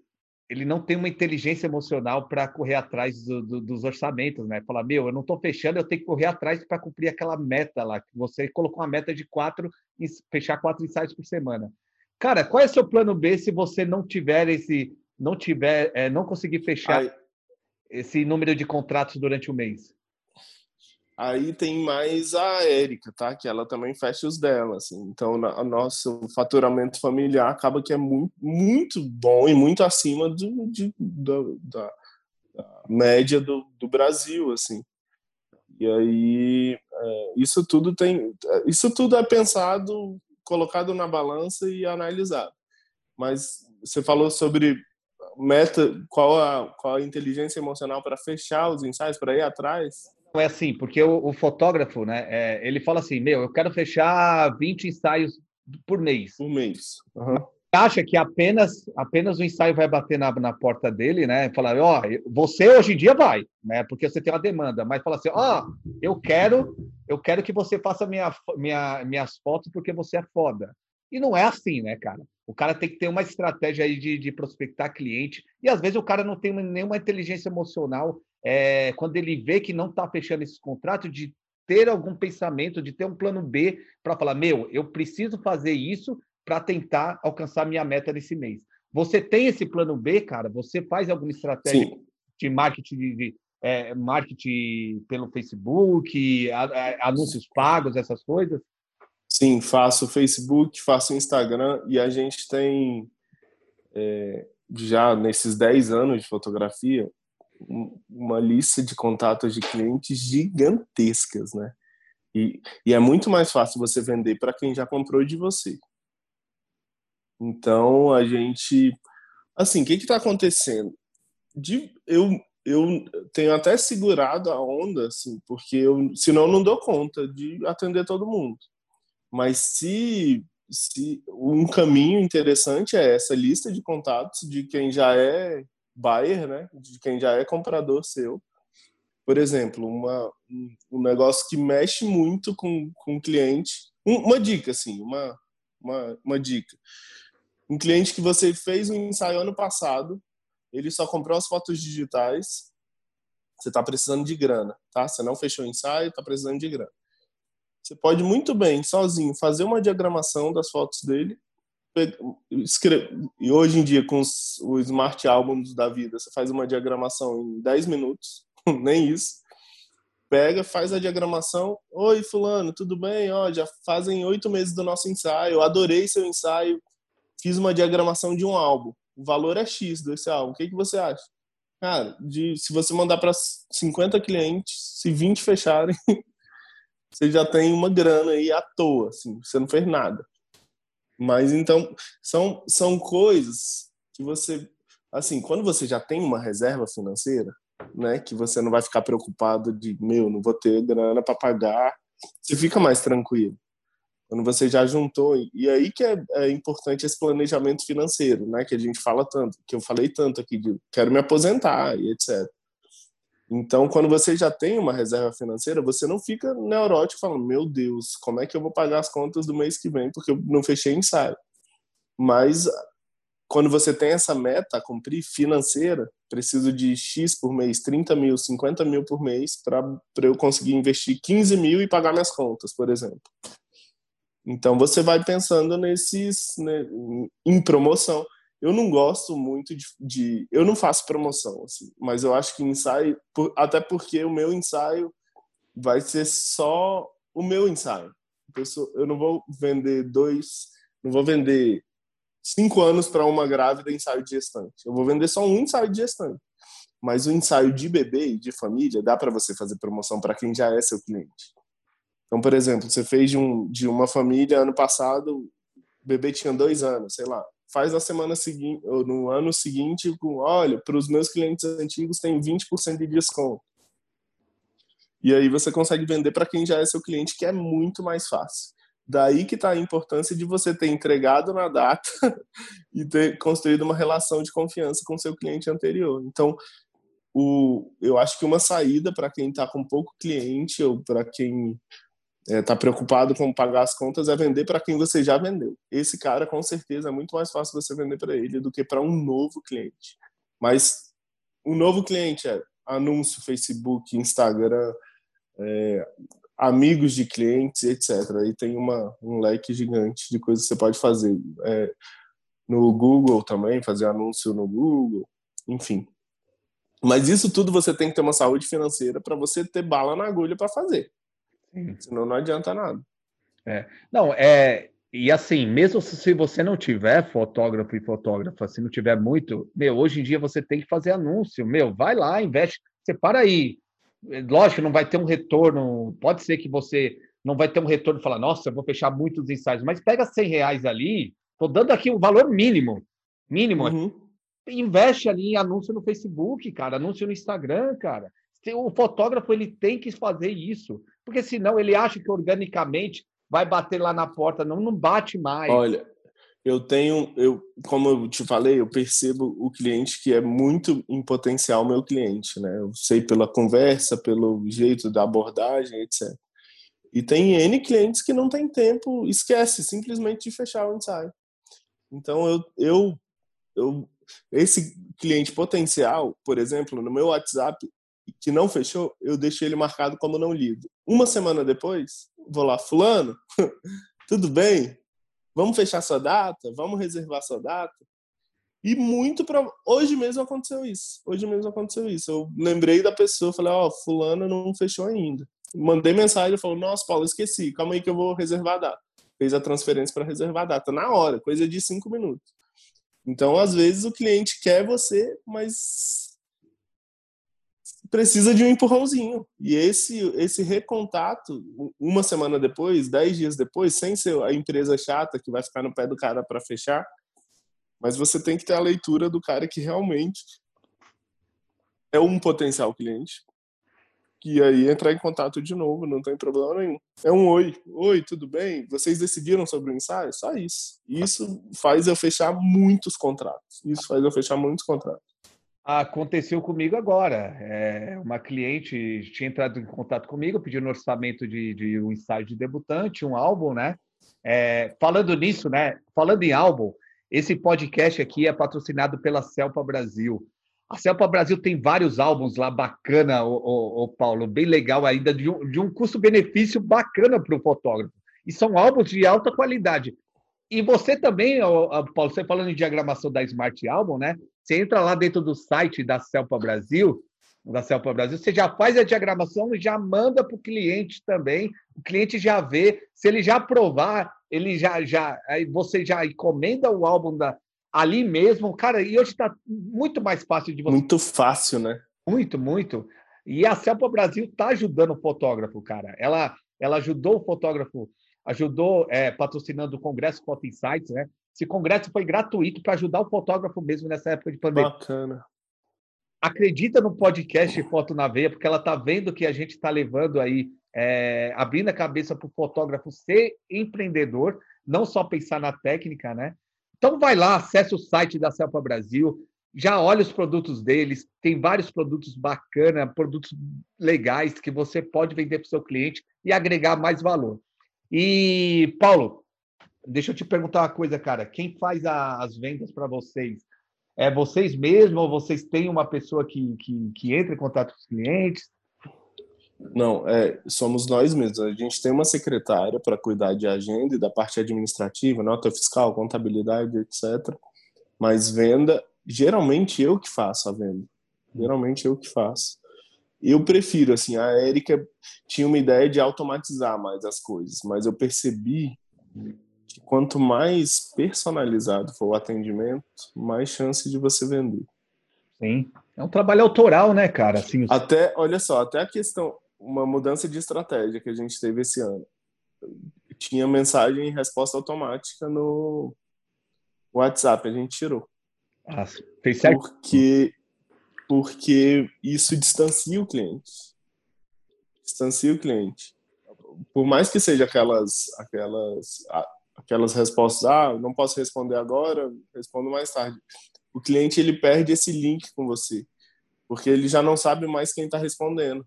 ele não tem uma inteligência emocional para correr atrás do, do, dos orçamentos, né? Falar, meu, eu não estou fechando, eu tenho que correr atrás para cumprir aquela meta lá. Você colocou uma meta de quatro, fechar quatro ensaios por semana. Cara, qual é o seu plano B se você não tiver esse, não tiver, é, não conseguir fechar? Esse número de contratos durante o mês? Aí tem mais a Érica, tá? Que ela também fecha os dela, assim. Então, o nosso faturamento familiar acaba que é muito, muito bom e muito acima do, de, do, da, da, média do, do Brasil, assim. E aí, é, isso tudo tem... Isso tudo é pensado, colocado na balança e analisado. Mas você falou sobre meta, qual a, qual a inteligência emocional para fechar os ensaios, para ir atrás? É assim, porque o, o fotógrafo, né, é, ele fala assim, meu, eu quero fechar 20 ensaios por mês. Por mês. Uhum. Acha que apenas apenas o ensaio vai bater na, na porta dele, né? Falar, ó, oh, você hoje em dia vai, né? Porque você tem uma demanda, mas fala assim, ó, oh, eu quero, eu quero que você faça minha, minha, minhas fotos porque você é foda. E não é assim, né, cara? O cara tem que ter uma estratégia aí de, de prospectar cliente. E às vezes o cara não tem nenhuma inteligência emocional é, quando ele vê que não está fechando esse contrato, de ter algum pensamento, de ter um plano B para falar: meu, eu preciso fazer isso para tentar alcançar minha meta desse mês. Você tem esse plano B, cara? Você faz alguma estratégia Sim. de marketing, de, é, marketing pelo Facebook, a, a, anúncios pagos, essas coisas? Sim, faço Facebook, faço Instagram e a gente tem é, já nesses 10 anos de fotografia uma lista de contatos de clientes gigantescas, né? E, e é muito mais fácil você vender para quem já comprou de você. Então a gente, assim, o que está acontecendo? De, eu eu tenho até segurado a onda, assim, porque eu, senão eu não dou conta de atender todo mundo. Mas se se um caminho interessante é essa lista de contatos de quem já é buyer, né? De quem já é comprador seu. Por exemplo, uma, um negócio que mexe muito com, com o cliente. uma dica, assim, uma, uma, uma dica. Um cliente que você fez um ensaio ano passado, ele só comprou as fotos digitais, você está precisando de grana, tá? Você não fechou o ensaio, está precisando de grana. Você pode muito bem, sozinho, fazer uma diagramação das fotos dele. E hoje em dia, com os, os smart albums da vida, você faz uma diagramação em 10 minutos, *laughs* nem isso. Pega, faz a diagramação. Oi, Fulano, tudo bem? Ó, já fazem oito meses do nosso ensaio. Adorei seu ensaio. Fiz uma diagramação de um álbum. O valor é X desse álbum. O que, que você acha? Cara, de, se você mandar para 50 clientes, se 20 fecharem, *laughs* você já tem uma grana aí à toa, assim, você não fez nada. Mas então, são, são coisas que você, assim, quando você já tem uma reserva financeira, né, que você não vai ficar preocupado de, meu, não vou ter grana para pagar, você fica mais tranquilo. Quando você já juntou, e aí que é, é, importante esse planejamento financeiro, né, que a gente fala tanto, que eu falei tanto aqui de quero me aposentar e etc. Então, quando você já tem uma reserva financeira, você não fica neurótico falando, meu Deus, como é que eu vou pagar as contas do mês que vem porque eu não fechei ensaio. Mas quando você tem essa meta a cumprir financeira, preciso de X por mês, 30 mil, 50 mil por mês, para eu conseguir investir 15 mil e pagar minhas contas, por exemplo. Então você vai pensando nesses né, em promoção. Eu não gosto muito de, de, eu não faço promoção, assim, mas eu acho que ensaio, por, até porque o meu ensaio vai ser só o meu ensaio. Eu, sou, eu não vou vender dois, não vou vender cinco anos para uma grávida ensaio de gestante. Eu vou vender só um ensaio de gestante. Mas o ensaio de bebê e de família dá para você fazer promoção para quem já é seu cliente. Então, por exemplo, você fez de, um, de uma família ano passado, o bebê tinha dois anos, sei lá faz na semana seguinte, ou no ano seguinte, com, olha, para os meus clientes antigos tem 20% de desconto. E aí você consegue vender para quem já é seu cliente, que é muito mais fácil. Daí que está a importância de você ter entregado na data *laughs* e ter construído uma relação de confiança com seu cliente anterior. Então, o, eu acho que uma saída para quem está com pouco cliente ou para quem está é, tá preocupado com pagar as contas é vender para quem você já vendeu. Esse cara, com certeza, é muito mais fácil você vender para ele do que para um novo cliente. Mas um novo cliente é anúncio, Facebook, Instagram, é, amigos de clientes, etc. Aí tem uma, um leque gigante de coisas que você pode fazer. É, no Google também, fazer anúncio no Google, enfim. Mas isso tudo você tem que ter uma saúde financeira para você ter bala na agulha para fazer. Sim. Senão não adianta nada. É. Não, é. E assim, mesmo se você não tiver fotógrafo e fotógrafa, se não tiver muito, meu, hoje em dia você tem que fazer anúncio, meu, vai lá, investe, separa aí. Lógico, não vai ter um retorno, pode ser que você não vai ter um retorno e falar, nossa, eu vou fechar muitos ensaios, mas pega 100 reais ali, tô dando aqui um valor mínimo, mínimo, uhum. investe ali em anúncio no Facebook, cara, anúncio no Instagram, cara. O fotógrafo ele tem que fazer isso porque senão ele acha que organicamente vai bater lá na porta, não, não bate mais. Olha, eu tenho, eu, como eu te falei, eu percebo o cliente que é muito em potencial meu cliente, né? Eu sei pela conversa, pelo jeito da abordagem, etc. E tem N clientes que não tem tempo, esquece simplesmente de fechar o ensaio. Então eu, eu, eu esse cliente potencial, por exemplo, no meu WhatsApp, que não fechou, eu deixei ele marcado como não lido. Uma semana depois, vou lá, fulano, *laughs* tudo bem? Vamos fechar sua data? Vamos reservar sua data? E muito para hoje mesmo aconteceu isso. Hoje mesmo aconteceu isso. Eu lembrei da pessoa, falei, ó, oh, fulano não fechou ainda. Mandei mensagem, falou, nossa, Paulo, esqueci. Calma aí que eu vou reservar a data. Fez a transferência para reservar a data na hora, coisa de cinco minutos. Então, às vezes o cliente quer você, mas precisa de um empurrãozinho. E esse, esse recontato, uma semana depois, dez dias depois, sem ser a empresa chata que vai ficar no pé do cara para fechar, mas você tem que ter a leitura do cara que realmente é um potencial cliente e aí entrar em contato de novo, não tem problema nenhum. É um oi, oi, tudo bem? Vocês decidiram sobre o ensaio? Só isso. Isso faz eu fechar muitos contratos. Isso faz eu fechar muitos contratos. Aconteceu comigo agora. É, uma cliente tinha entrado em contato comigo, pedindo um orçamento de, de um ensaio de debutante, um álbum, né? É, falando nisso, né? Falando em álbum, esse podcast aqui é patrocinado pela Celpa Brasil. A Celpa Brasil tem vários álbuns lá bacana, o, o, o Paulo, bem legal ainda, de um, de um custo-benefício bacana para o fotógrafo. E são álbuns de alta qualidade. E você também, Paulo, você falando em diagramação da Smart Album, né? Você entra lá dentro do site da Celpa Brasil, da Celpa Brasil, você já faz a diagramação e já manda para o cliente também. O cliente já vê, se ele já aprovar, ele já já aí você já encomenda o álbum da, ali mesmo, cara, e hoje está muito mais fácil de você. Muito fácil, né? Muito, muito. E a Celpa Brasil está ajudando o fotógrafo, cara. Ela, ela ajudou o fotógrafo, ajudou é, patrocinando o Congresso Foto Insights, né? Esse congresso foi gratuito para ajudar o fotógrafo mesmo nessa época de pandemia. Bacana. Acredita no podcast Foto na Veia, porque ela está vendo que a gente está levando aí, é, abrindo a cabeça para o fotógrafo ser empreendedor, não só pensar na técnica, né? Então vai lá, acessa o site da Celpa Brasil, já olha os produtos deles, tem vários produtos bacanas, produtos legais que você pode vender para o seu cliente e agregar mais valor. E, Paulo, deixa eu te perguntar uma coisa, cara. Quem faz a, as vendas para vocês? É vocês mesmos ou vocês têm uma pessoa que, que, que entra em contato com os clientes? Não, é, somos nós mesmos. A gente tem uma secretária para cuidar de agenda e da parte administrativa, nota fiscal, contabilidade, etc. Mas venda, geralmente eu que faço a venda. Geralmente eu que faço. Eu prefiro, assim, a Érica tinha uma ideia de automatizar mais as coisas, mas eu percebi que quanto mais personalizado for o atendimento, mais chance de você vender. Sim. É um trabalho autoral, né, cara? Assim, até, olha só, até a questão, uma mudança de estratégia que a gente teve esse ano. Tinha mensagem e resposta automática no WhatsApp, a gente tirou. Ah, fez certo. Porque, porque isso distancia o cliente. Distancia o cliente. Por mais que seja aquelas, aquelas, aquelas respostas, ah, não posso responder agora, respondo mais tarde. O cliente ele perde esse link com você porque ele já não sabe mais quem está respondendo.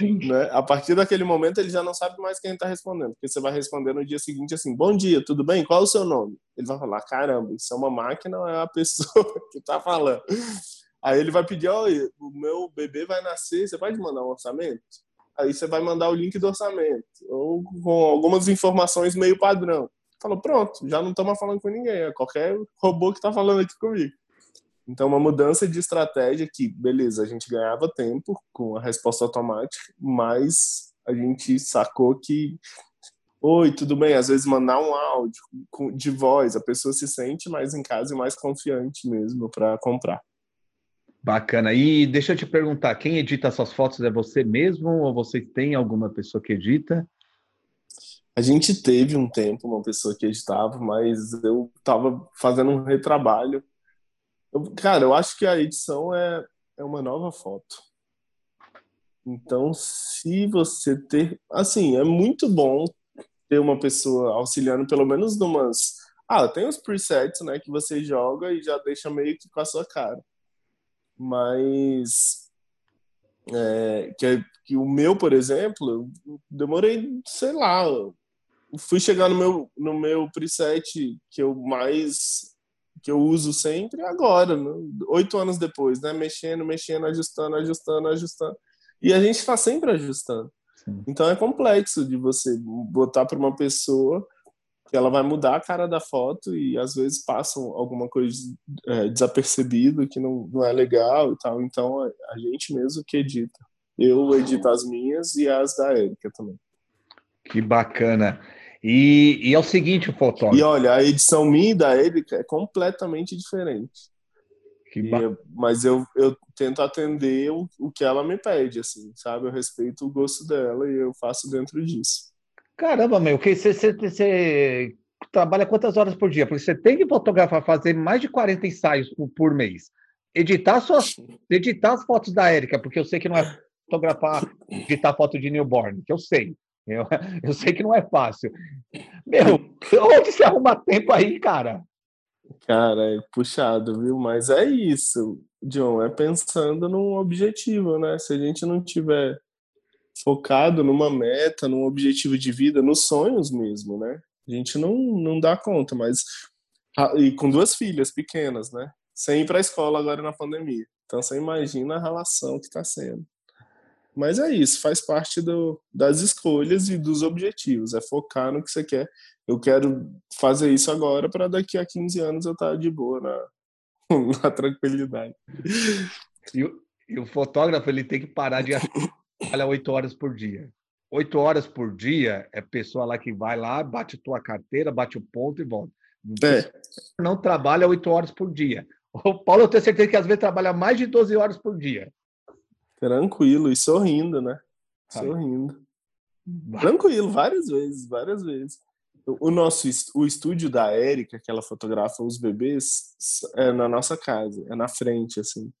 né? A partir daquele momento, ele já não sabe mais quem está respondendo, porque você vai responder no dia seguinte assim: Bom dia, tudo bem? Qual é o seu nome? Ele vai falar: Caramba, isso é uma máquina ou é a *laughs* pessoa que está falando? Aí ele vai pedir: Olha, o meu bebê vai nascer, você pode mandar um orçamento? Aí você vai mandar o link do orçamento, ou com algumas informações meio padrão. Falou: Pronto, já não estamos falando com ninguém, é qualquer robô que está falando aqui comigo. Então, uma mudança de estratégia que, beleza, a gente ganhava tempo com a resposta automática, mas a gente sacou que, oi, tudo bem, às vezes mandar um áudio de voz, a pessoa se sente mais em casa e mais confiante mesmo para comprar. Bacana. E deixa eu te perguntar, quem edita suas fotos é você mesmo ou você tem alguma pessoa que edita? A gente teve um tempo uma pessoa que editava, mas eu estava fazendo um retrabalho eu, cara, eu acho que a edição é, é uma nova foto. Então, se você ter. Assim, é muito bom ter uma pessoa auxiliando, pelo menos numas. Ah, tem os presets, né, que você joga e já deixa meio que com a sua cara. Mas. É, que, que o meu, por exemplo, demorei, sei lá, fui chegar no meu, no meu preset que eu mais que eu uso sempre agora, né? oito anos depois, né? Mexendo, mexendo, ajustando, ajustando, ajustando. E a gente está sempre ajustando. Sim. Então é complexo de você botar para uma pessoa ela vai mudar a cara da foto e às vezes passam alguma coisa é, desapercebido que não, não é legal e tal. Então a gente mesmo que edita. Eu edito as minhas e as da Érica também. Que bacana. E, e, é o seguinte, o fotógrafo. E olha, a edição minha e da Erika é completamente diferente. E, mas eu, eu tento atender o, o que ela me pede, assim, sabe? Eu respeito o gosto dela e eu faço dentro disso. Caramba, meu, que você, você, você trabalha quantas horas por dia? Porque você tem que fotografar, fazer mais de 40 ensaios por, mês. Editar suas, editar as fotos da Érica, porque eu sei que não é fotografar, editar foto de newborn, que eu sei. Eu, *laughs* eu sei que não é fácil. Meu, onde você arruma tempo aí, cara? Cara, é puxado, viu? Mas é isso, John, é pensando num objetivo, né? Se a gente não tiver focado numa meta, num objetivo de vida, nos sonhos mesmo, né? A gente não, não dá conta, mas. E com duas filhas pequenas, né? Sem ir para a escola agora na pandemia. Então você imagina a relação que está sendo. Mas é isso, faz parte do, das escolhas e dos objetivos, é focar no que você quer. Eu quero fazer isso agora para daqui a 15 anos eu estar tá de boa na, *laughs* na tranquilidade. E o, e o, fotógrafo ele tem que parar de trabalhar oito horas por dia. Oito horas por dia é pessoa lá que vai lá, bate tua carteira, bate o ponto e volta. É. Não trabalha oito horas por dia. O Paulo, eu tenho certeza que às vezes trabalha mais de 12 horas por dia. Tranquilo e sorrindo, né? Sorrindo. Tranquilo, várias vezes, várias vezes. O nosso o estúdio da Érica, que ela fotografa os bebês, é na nossa casa, é na frente, assim.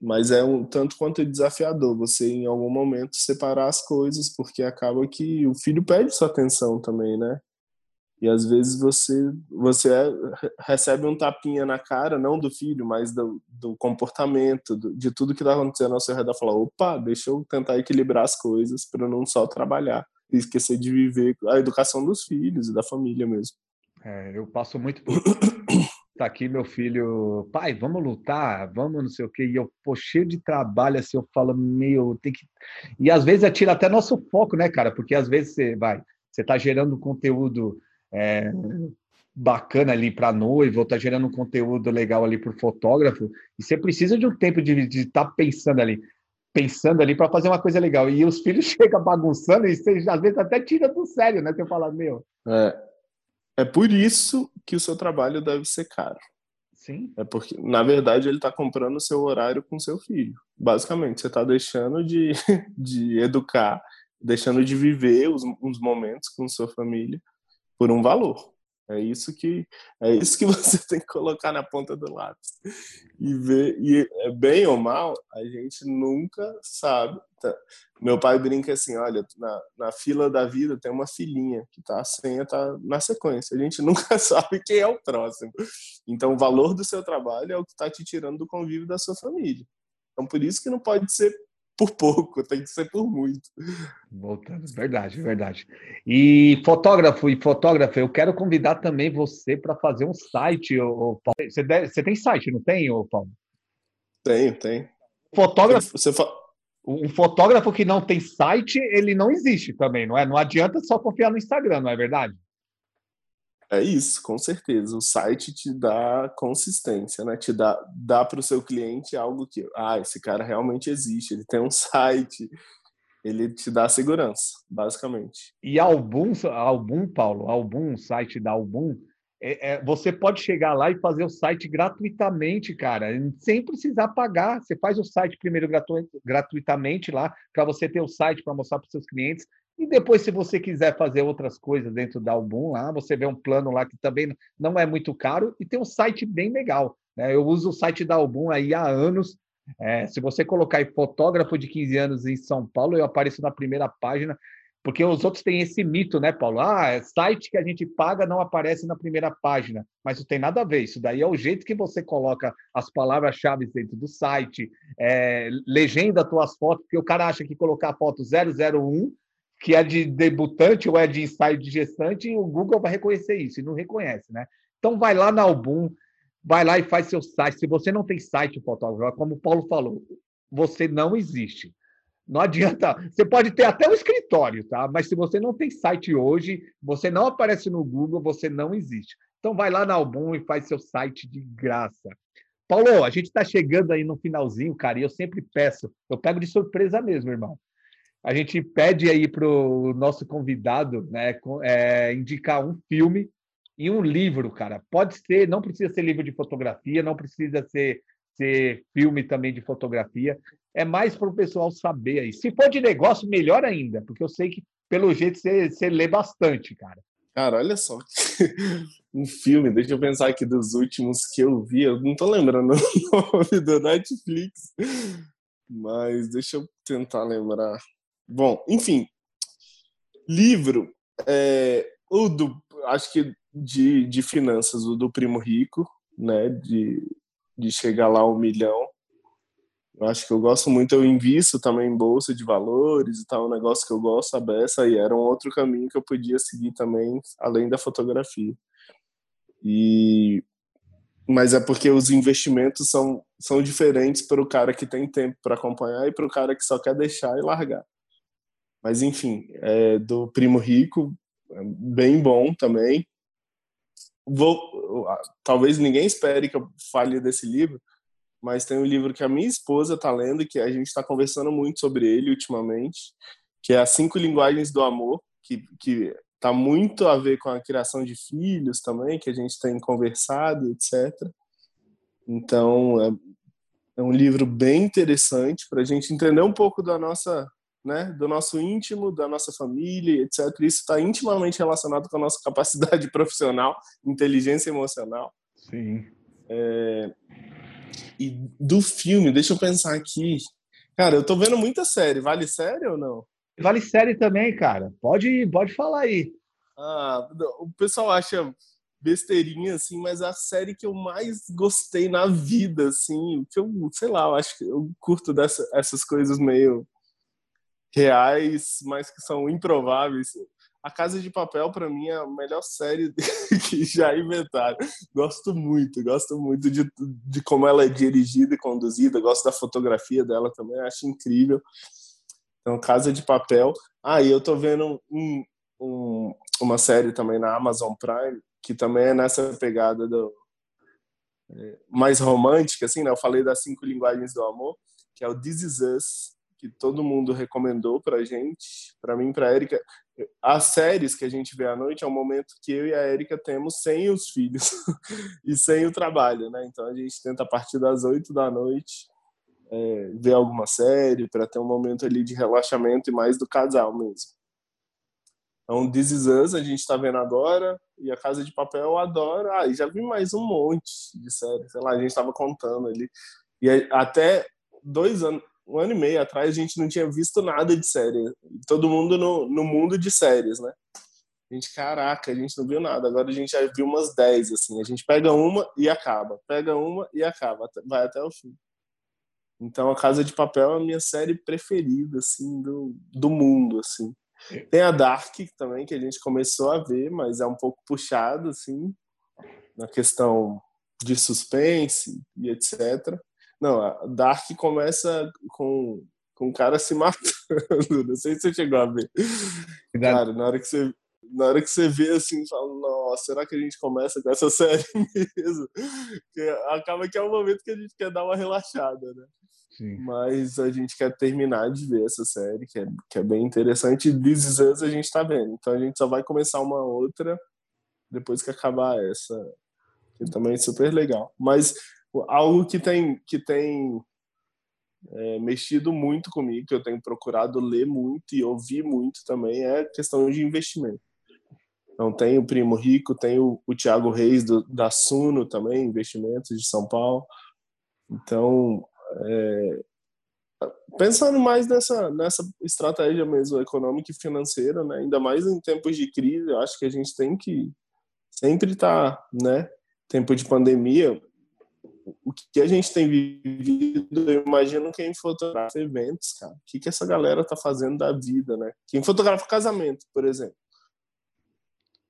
Mas é um tanto quanto desafiador você, em algum momento, separar as coisas, porque acaba que o filho pede sua atenção também, né? E às vezes você você é, recebe um tapinha na cara, não do filho, mas do, do comportamento, do, de tudo que está acontecendo ao seu redor. Falar, opa, deixa eu tentar equilibrar as coisas para não só trabalhar e esquecer de viver a educação dos filhos e da família mesmo. É, eu passo muito por tá aqui meu filho, pai, vamos lutar, vamos não sei o quê, e eu, pô, cheio de trabalho, assim, eu falo, meu, tem que... E às vezes atira até nosso foco, né, cara, porque às vezes você vai, você tá gerando conteúdo é, bacana ali para noivo, ou tá gerando um conteúdo legal ali para o fotógrafo, e você precisa de um tempo de estar tá pensando ali, pensando ali para fazer uma coisa legal. E os filhos *laughs* chegam bagunçando e você às vezes até tira do sério, né? Você fala, meu. É, é por isso que o seu trabalho deve ser caro. Sim. É porque, na verdade, ele está comprando o seu horário com seu filho. Basicamente, você está deixando de, *laughs* de educar, deixando de viver os, os momentos com sua família por um valor. É isso que é isso que *laughs* você tem que colocar na ponta do lápis e ver e é bem ou mal a gente nunca sabe. Tá? Meu pai brinca assim, olha, na, na fila da vida tem uma filhinha que tá a senha tá na sequência. A gente *laughs* nunca sabe quem é o próximo. Então o valor do seu trabalho é o que está te tirando do convívio da sua família. Então por isso que não pode ser por pouco, tem que ser por muito. Voltando, verdade, verdade. E fotógrafo e fotógrafa, eu quero convidar também você para fazer um site, ô, Paulo. Você, deve, você tem site, não tem, ô, Paulo? Tenho, tenho. Fotógrafo. Você fa... Um fotógrafo que não tem site, ele não existe também, não é? Não adianta só confiar no Instagram, não é verdade? É isso, com certeza. O site te dá consistência, né? Te dá, dá para o seu cliente algo que, ah, esse cara realmente existe, ele tem um *laughs* site, ele te dá segurança, basicamente. E Album, Album Paulo, Album, site da Album, é, é, você pode chegar lá e fazer o site gratuitamente, cara, sem precisar pagar. Você faz o site primeiro gratu gratuitamente lá, para você ter o site para mostrar para seus clientes. E depois, se você quiser fazer outras coisas dentro da Album lá, você vê um plano lá que também não é muito caro e tem um site bem legal. Né? Eu uso o site da Album aí há anos. É, se você colocar aí fotógrafo de 15 anos em São Paulo, eu apareço na primeira página, porque os outros têm esse mito, né, Paulo? Ah, é site que a gente paga não aparece na primeira página, mas não tem nada a ver. Isso daí é o jeito que você coloca as palavras-chave dentro do site, é, legenda tuas fotos, porque o cara acha que colocar a foto 001 que é de debutante ou é de ensaio de gestante, o Google vai reconhecer isso e não reconhece, né? Então vai lá na Album, vai lá e faz seu site. Se você não tem site fotógrafo, como o Paulo falou, você não existe. Não adianta. Você pode ter até um escritório, tá? Mas se você não tem site hoje, você não aparece no Google, você não existe. Então vai lá na Album e faz seu site de graça. Paulo, a gente está chegando aí no finalzinho, cara, e eu sempre peço, eu pego de surpresa mesmo, irmão a gente pede aí para o nosso convidado né, é, indicar um filme e um livro, cara. Pode ser, não precisa ser livro de fotografia, não precisa ser, ser filme também de fotografia. É mais para o pessoal saber aí. Se for de negócio, melhor ainda, porque eu sei que, pelo jeito, você, você lê bastante, cara. Cara, olha só. *laughs* um filme, deixa eu pensar aqui dos últimos que eu vi. Eu não tô lembrando *laughs* o nome do Netflix. Mas deixa eu tentar lembrar. Bom, enfim, livro, é, o do, acho que de, de finanças, o do Primo Rico, né, de, de chegar lá a um milhão. Eu acho que eu gosto muito, eu invisto também em bolsa de valores e tal, um negócio que eu gosto, a beça, e era um outro caminho que eu podia seguir também, além da fotografia. E mas é porque os investimentos são, são diferentes para o cara que tem tempo para acompanhar e para o cara que só quer deixar e largar. Mas enfim, é do Primo Rico, é bem bom também. Vou, talvez ninguém espere que eu fale desse livro, mas tem um livro que a minha esposa está lendo que a gente está conversando muito sobre ele ultimamente, que é As Cinco Linguagens do Amor, que, que tá muito a ver com a criação de filhos também, que a gente tem conversado, etc. Então, é, é um livro bem interessante para a gente entender um pouco da nossa, né, do nosso íntimo, da nossa família, etc. Isso está intimamente relacionado com a nossa capacidade *laughs* profissional, inteligência emocional. Sim. É, e do filme, deixa eu pensar aqui. Cara, eu tô vendo muita série. Vale série ou não? Vale série também, cara. Pode, pode falar aí. Ah, o pessoal acha besteirinha, assim, mas a série que eu mais gostei na vida, assim, que eu, sei lá, eu acho que eu curto dessa, essas coisas meio reais, mas que são improváveis. A Casa de Papel, para mim, é a melhor série *laughs* que já inventaram. Gosto muito, gosto muito de, de como ela é dirigida e conduzida, gosto da fotografia dela também, acho incrível. Então, Casa de Papel. Ah, e eu tô vendo um, um, uma série também na Amazon Prime, que também é nessa pegada do, é, mais romântica, assim, né? Eu falei das cinco linguagens do amor, que é o This Is Us, que todo mundo recomendou pra gente, pra mim, pra Erika. As séries que a gente vê à noite é um momento que eu e a Erika temos sem os filhos *laughs* e sem o trabalho, né? Então a gente tenta a partir das oito da noite é, ver alguma série para ter um momento ali de relaxamento e mais do casal mesmo. Então, This Is Us a gente está vendo agora e a Casa de Papel eu adoro. Ah, e já vi mais um monte de séries, sei lá, a gente estava contando ali. E até dois anos, um ano e meio atrás a gente não tinha visto nada de série. Todo mundo no, no mundo de séries, né? A gente, caraca, a gente não viu nada. Agora a gente já viu umas 10, assim. A gente pega uma e acaba. Pega uma e acaba. Vai até o fim. Então, A Casa de Papel é a minha série preferida, assim, do, do mundo, assim. Tem a Dark também, que a gente começou a ver, mas é um pouco puxado, assim, na questão de suspense e etc. Não, a Dark começa com, com o cara se matando. *laughs* Não sei se você chegou a ver. Cara, na hora que você, na hora que você vê assim, fala, nossa, será que a gente começa com essa *laughs* série mesmo? Porque acaba que é o momento que a gente quer dar uma relaxada, né? Sim. Mas a gente quer terminar de ver essa série, que é, que é bem interessante. E This Is Us a gente tá vendo. Então a gente só vai começar uma outra depois que acabar essa, que também é super legal. Mas algo que tem, que tem é, mexido muito comigo, que eu tenho procurado ler muito e ouvir muito também, é questão de investimento. Então tem o Primo Rico, tem o, o Thiago Reis do, da Suno também, investimentos de São Paulo. Então é, pensando mais nessa, nessa estratégia mesmo econômica e financeira, né? ainda mais em tempos de crise, eu acho que a gente tem que sempre estar, tá, né? Tempo de pandemia, o que a gente tem vivido, eu imagino quem fotografa eventos, cara. O que, que essa galera tá fazendo da vida, né? Quem fotografa casamento, por exemplo.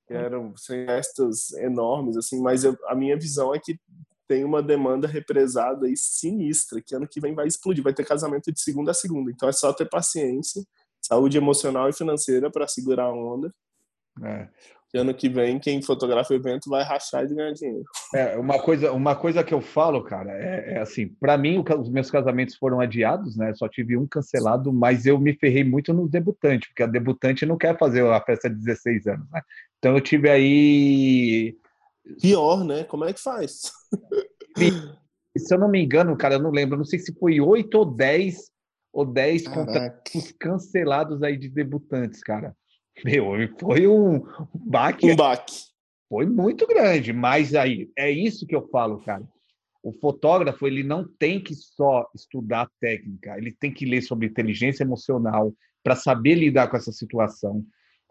Que eram festas enormes, assim, mas eu, a minha visão é que tem uma demanda represada e sinistra, que ano que vem vai explodir, vai ter casamento de segunda a segunda. Então é só ter paciência, saúde emocional e financeira para segurar a onda. É. Que ano que vem, quem fotografa o evento vai rachar e ganhar dinheiro. É, uma coisa, uma coisa que eu falo, cara, é, é assim, para mim os meus casamentos foram adiados, né? Só tive um cancelado, mas eu me ferrei muito nos debutantes, porque a debutante não quer fazer a festa de 16 anos, né? Então eu tive aí Pior, né? Como é que faz? Se eu não me engano, cara, eu não lembro, não sei se foi 8 ou 10 ou 10 contratos cancelados aí de debutantes, cara. Meu, foi um baque. Um baque. Foi muito grande, mas aí, é isso que eu falo, cara. o fotógrafo ele não tem que só estudar técnica, ele tem que ler sobre inteligência emocional para saber lidar com essa situação.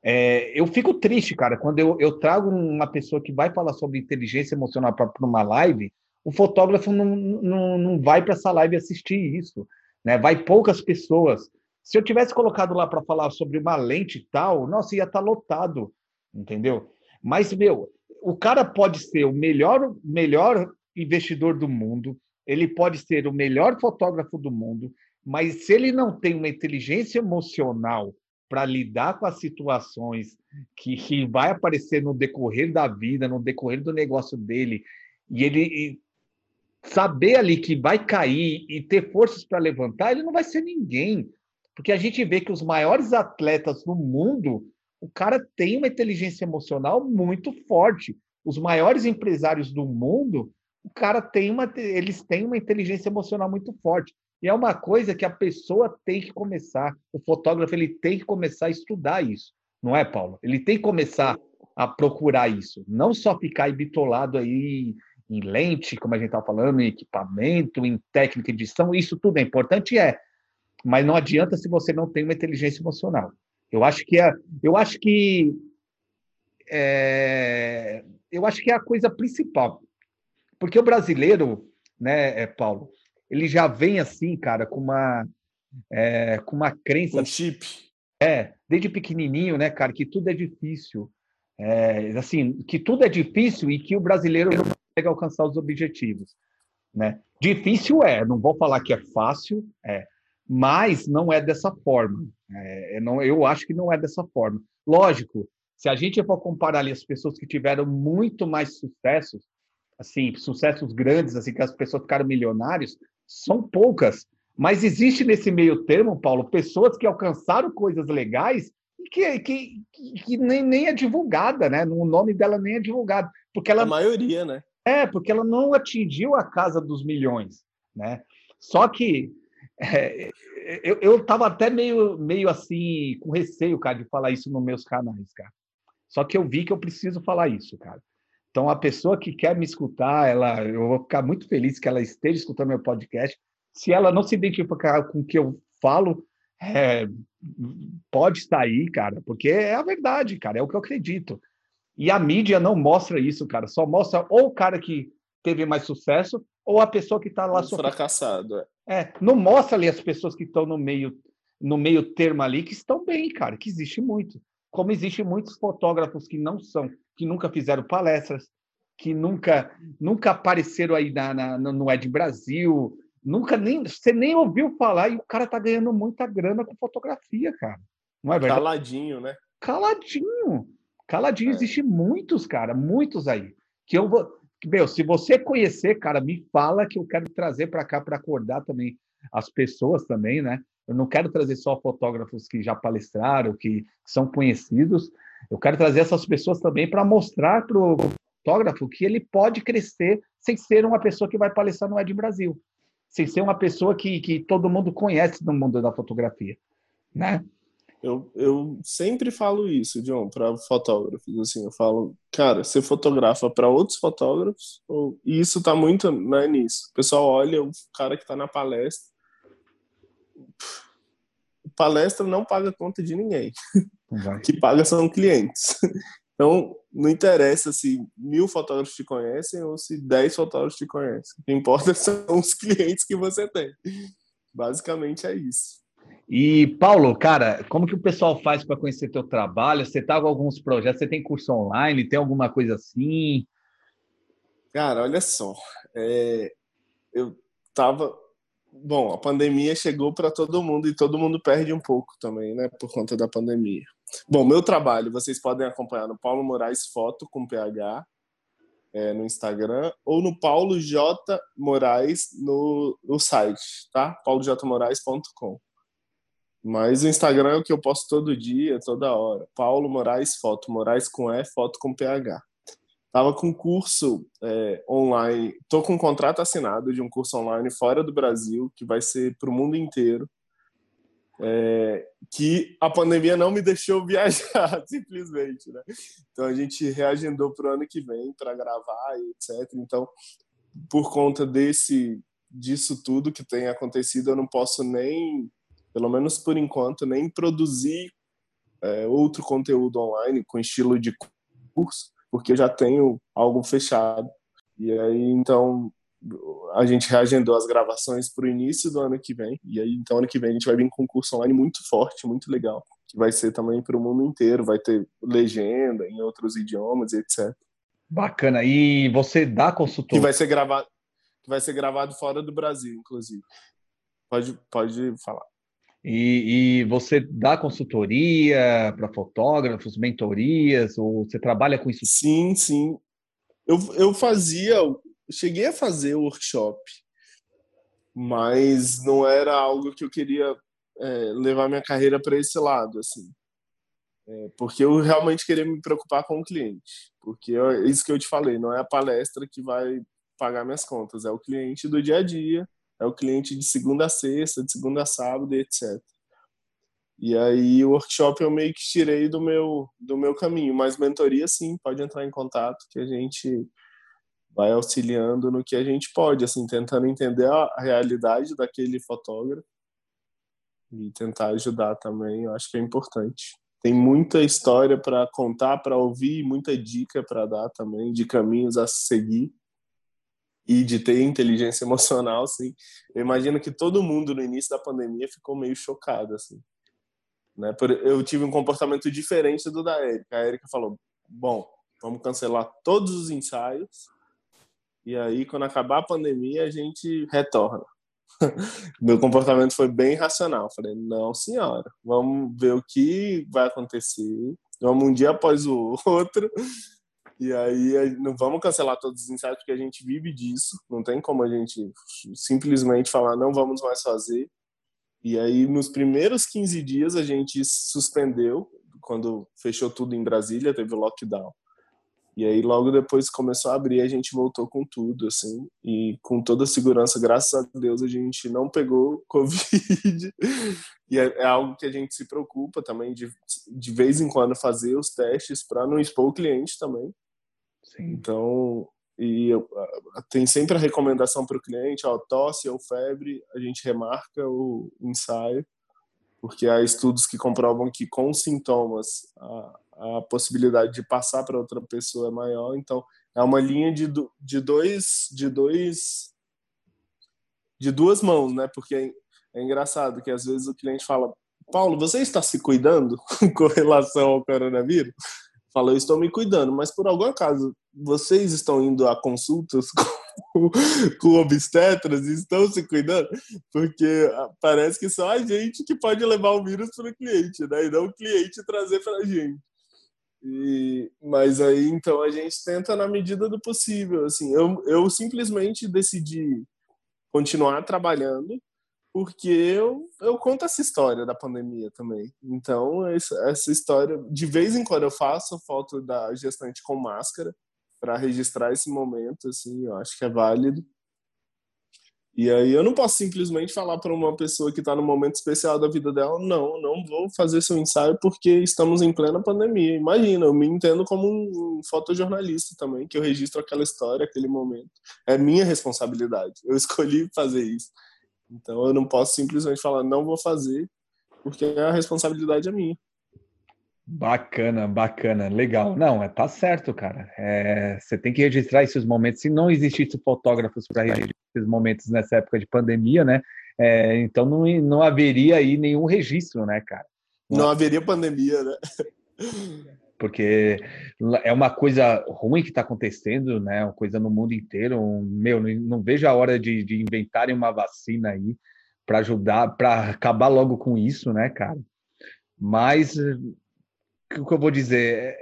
É, eu fico triste, cara, quando eu, eu, trago uma pessoa que vai falar sobre inteligência emocional para uma live, o fotógrafo não, não, não vai para essa live assistir isso, né? Vai poucas pessoas. Se eu tivesse colocado lá para falar sobre uma lente tal, nossa, ia estar tá lotado, entendeu? Mas, meu, o cara pode ser o melhor, melhor investidor do mundo, ele pode ser o melhor fotógrafo do mundo, mas se ele não tem uma inteligência emocional para lidar com as situações que, que, vai aparecer no decorrer da vida, no decorrer do negócio dele, e ele e saber ali que vai cair e ter forças para levantar, ele não vai ser ninguém. Porque a gente vê que os maiores atletas do mundo, o cara tem uma inteligência emocional muito forte. Os maiores empresários do mundo, o cara tem uma, eles têm uma inteligência emocional muito forte. E é uma coisa que a pessoa tem que começar, o fotógrafo ele tem que começar a estudar isso, não é, Paulo? Ele tem que começar a procurar isso, não só ficar bitolado aí em lente, como a gente está falando, em equipamento, em técnica de edição, isso tudo é importante, é, mas não adianta se você não tem uma inteligência emocional. Eu acho que é, eu acho que é, eu acho que é a coisa principal, porque o brasileiro, né, é, Paulo, ele já vem assim, cara, com uma, é, com uma crença. Um chip. É, desde pequenininho, né, cara, que tudo é difícil. É, assim, que tudo é difícil e que o brasileiro não consegue alcançar os objetivos. Né? Difícil é, não vou falar que é fácil, é, mas não é dessa forma. É, não, eu acho que não é dessa forma. Lógico, se a gente for comparar ali as pessoas que tiveram muito mais sucessos, assim, sucessos grandes, assim, que as pessoas ficaram milionários, são poucas. Mas existe nesse meio termo, Paulo, pessoas que alcançaram coisas legais e que, que, que nem, nem é divulgada, né? O nome dela nem é divulgado. Porque ela, a maioria, né? É, porque ela não atingiu a casa dos milhões, né? Só que é, eu estava até meio, meio assim, com receio, cara, de falar isso nos meus canais, cara. Só que eu vi que eu preciso falar isso, cara. Então, a pessoa que quer me escutar, ela, eu vou ficar muito feliz que ela esteja escutando meu podcast. Se ela não se identificar com o que eu falo, é, pode estar aí, cara, porque é a verdade, cara, é o que eu acredito. E a mídia não mostra isso, cara, só mostra ou o cara que teve mais sucesso ou a pessoa que está lá um fracassado. É. é, não mostra ali as pessoas que estão no meio no meio termo ali que estão bem, cara, que existe muito. Como existe muitos fotógrafos que não são que nunca fizeram palestras, que nunca nunca apareceram aí na, na, no Ed Brasil, nunca nem você nem ouviu falar e o cara tá ganhando muita grana com fotografia, cara. Não é verdade? Caladinho, né? Caladinho. Caladinho, é. existe muitos, cara, muitos aí. Que eu vou. Meu, se você conhecer, cara, me fala que eu quero trazer para cá para acordar também as pessoas também, né? Eu não quero trazer só fotógrafos que já palestraram, que são conhecidos, eu quero trazer essas pessoas também para mostrar para o fotógrafo que ele pode crescer sem ser uma pessoa que vai palestrar no Ed Brasil, sem ser uma pessoa que, que todo mundo conhece no mundo da fotografia, né? Eu, eu sempre falo isso, John, para fotógrafos. Assim, eu falo, cara, você fotografa para outros fotógrafos, ou... e isso está muito né, nisso. O pessoal olha o cara que está na palestra. Palestra não paga conta de ninguém. que paga são clientes. Então, não interessa se mil fotógrafos te conhecem ou se dez fotógrafos te conhecem. O que importa *laughs* são os clientes que você tem. Basicamente é isso. E, Paulo, cara, como que o pessoal faz para conhecer teu trabalho? Você tá com alguns projetos? Você tem curso online? Tem alguma coisa assim? Cara, olha só. É, eu tava bom, a pandemia chegou para todo mundo e todo mundo perde um pouco também, né, por conta da pandemia. Bom, meu trabalho vocês podem acompanhar no Paulo Moraes Foto com PH é, no Instagram ou no Paulo J Moraes no, no site, tá? paulojmoraes.com. Mas o Instagram é o que eu posto todo dia, toda hora. Paulo Moraes Foto, Moraes com E, Foto com PH. Tava com curso é, online, tô com um contrato assinado de um curso online fora do Brasil, que vai ser para o mundo inteiro. É, que a pandemia não me deixou *laughs* viajar, simplesmente, né? Então a gente reagendou para o ano que vem para gravar e etc. Então por conta desse disso tudo que tem acontecido, eu não posso nem, pelo menos por enquanto, nem produzir é, outro conteúdo online com estilo de curso, porque eu já tenho algo fechado. E aí, então, a gente reagendou as gravações para o início do ano que vem. E aí, então, ano que vem a gente vai vir com um curso online muito forte, muito legal, que vai ser também para o mundo inteiro, vai ter legenda em outros idiomas etc. Bacana. E você dá consultoria? Que vai ser gravado, que vai ser gravado fora do Brasil, inclusive. Pode, pode falar. E, e você dá consultoria para fotógrafos, mentorias, ou você trabalha com isso? Sim, sim. Eu, eu fazia, eu cheguei a fazer workshop, mas não era algo que eu queria é, levar minha carreira para esse lado, assim. É, porque eu realmente queria me preocupar com o cliente. Porque é isso que eu te falei, não é a palestra que vai pagar minhas contas, é o cliente do dia a dia, é o cliente de segunda a sexta, de segunda a sábado, etc. E aí o workshop eu meio que tirei do meu do meu caminho, mas mentoria sim, pode entrar em contato que a gente vai auxiliando no que a gente pode, assim, tentando entender a realidade daquele fotógrafo e tentar ajudar também, eu acho que é importante. Tem muita história para contar, para ouvir, muita dica para dar também, de caminhos a seguir e de ter inteligência *laughs* emocional, assim. Eu imagino que todo mundo no início da pandemia ficou meio chocado, assim. Né? Eu tive um comportamento diferente do da Érica. A Érica falou: bom, vamos cancelar todos os ensaios e aí, quando acabar a pandemia, a gente retorna. *laughs* Meu comportamento foi bem racional. Falei, não, senhora, vamos ver o que vai acontecer. Vamos um dia após o *laughs* outro. E aí, não vamos cancelar todos os ensaios, porque a gente vive disso. Não tem como a gente simplesmente falar, não vamos mais fazer. E aí, nos primeiros 15 dias, a gente suspendeu, quando fechou tudo em Brasília, teve o lockdown. E aí logo depois começou a abrir, a gente voltou com tudo, assim, e com toda a segurança, graças a Deus a gente não pegou *laughs* Covid. e é, é algo que a gente se preocupa também de, de vez em quando fazer os testes para não expor o cliente também. Sim. Então, e eu, tem sempre a recomendação para o cliente, ó, tosse ou febre, a gente remarca o ensaio, porque há estudos que comprovam que com sintomas a, a possibilidade de passar para outra pessoa é maior. Então, é uma linha de, de dois de dois de duas mãos, né? Porque é, é engraçado que às vezes o cliente fala: "Paulo, você está se cuidando *laughs* com relação ao coronavírus?" Fala: "Eu estou me cuidando, mas por algum acaso vocês estão indo a consultas *laughs* com, com obstetras e estão se cuidando? Porque ah, parece que só a gente que pode levar o vírus para o cliente, né? E não o cliente trazer para a gente. E, mas aí então a gente tenta na medida do possível. Assim, eu, eu simplesmente decidi continuar trabalhando porque eu, eu conto essa história da pandemia também. Então, essa, história, de vez em quando eu faço foto da gestante com máscara para registrar esse momento, assim, eu acho que é válido. E aí eu não posso simplesmente falar para uma pessoa que está no momento especial da vida dela, não, não vou fazer seu ensaio porque estamos em plena pandemia. Imagina, eu me entendo como um fotojornalista também, que eu registro aquela história, aquele momento. É minha responsabilidade. Eu *laughs* escolhi fazer isso. Então eu não posso simplesmente falar, não vou fazer, porque a responsabilidade é minha. Bacana, bacana, legal. Não, é, tá certo, cara. É, você tem que registrar esses momentos. Se não existisse fotógrafos para registrar esses momentos nessa época de pandemia, né? É, então não, não haveria aí nenhum registro, né, cara? Não, não haveria pandemia, né? *laughs* Porque é uma coisa ruim que está acontecendo, né? Uma coisa no mundo inteiro. Meu, não vejo a hora de, de inventarem uma vacina aí para ajudar, para acabar logo com isso, né, cara? Mas o que eu vou dizer?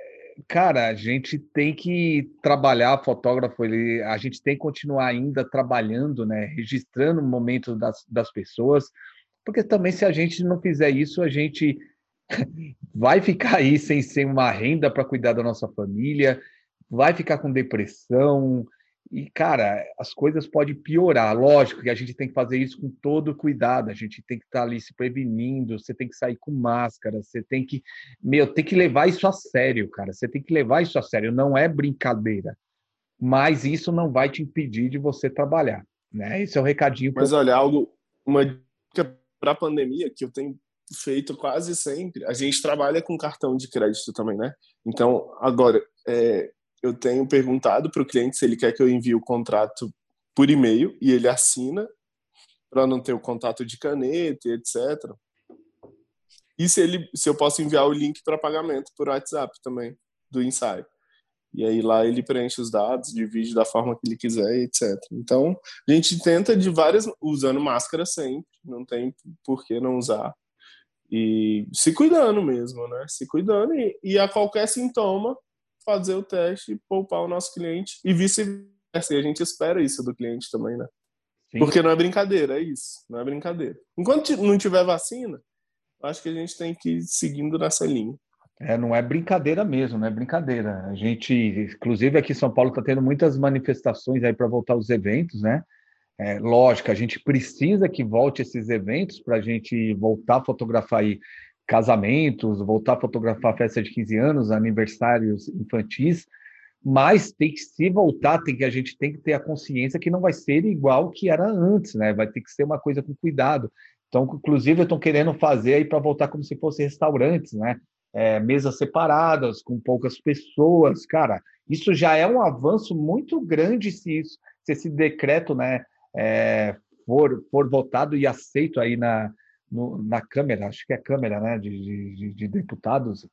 Cara, a gente tem que trabalhar, fotógrafo, ele, a gente tem que continuar ainda trabalhando, né? Registrando o momento das, das pessoas, porque também se a gente não fizer isso, a gente vai ficar aí sem ser uma renda para cuidar da nossa família, vai ficar com depressão, e, cara, as coisas podem piorar. Lógico que a gente tem que fazer isso com todo cuidado, a gente tem que estar tá ali se prevenindo, você tem que sair com máscara, você tem que. Meu, tem que levar isso a sério, cara. Você tem que levar isso a sério, não é brincadeira. mas isso não vai te impedir de você trabalhar. Né? Esse é o recadinho. Mas olha, algo, uma dica para a pandemia que eu tenho feito quase sempre, a gente trabalha com cartão de crédito também, né? Então, agora, é, eu tenho perguntado para o cliente se ele quer que eu envie o contrato por e-mail e ele assina para não ter o contato de caneta, etc. E se ele, se eu posso enviar o link para pagamento por WhatsApp também do ensaio. E aí lá ele preenche os dados, divide da forma que ele quiser, etc. Então, a gente tenta de várias usando máscara sempre, não tem por que não usar. E se cuidando mesmo, né? Se cuidando e, e a qualquer sintoma fazer o teste e poupar o nosso cliente e vice-versa. E a gente espera isso do cliente também, né? Sim. Porque não é brincadeira, é isso. Não é brincadeira. Enquanto não tiver vacina, acho que a gente tem que ir seguindo nessa linha. É, não é brincadeira mesmo, não é brincadeira. A gente, inclusive aqui em São Paulo, está tendo muitas manifestações aí para voltar os eventos, né? É, lógico, a gente precisa que volte esses eventos para a gente voltar a fotografar aí casamentos, voltar a fotografar festa de 15 anos, aniversários infantis, mas tem que se voltar, tem que a gente tem que ter a consciência que não vai ser igual que era antes, né? Vai ter que ser uma coisa com cuidado. Então, inclusive, estou querendo fazer aí para voltar como se fosse restaurantes, né? É, mesas separadas, com poucas pessoas, cara. Isso já é um avanço muito grande se, isso, se esse decreto, né, é, for, for votado e aceito aí na, no, na Câmara, acho que é Câmara, né, de, de, de deputados.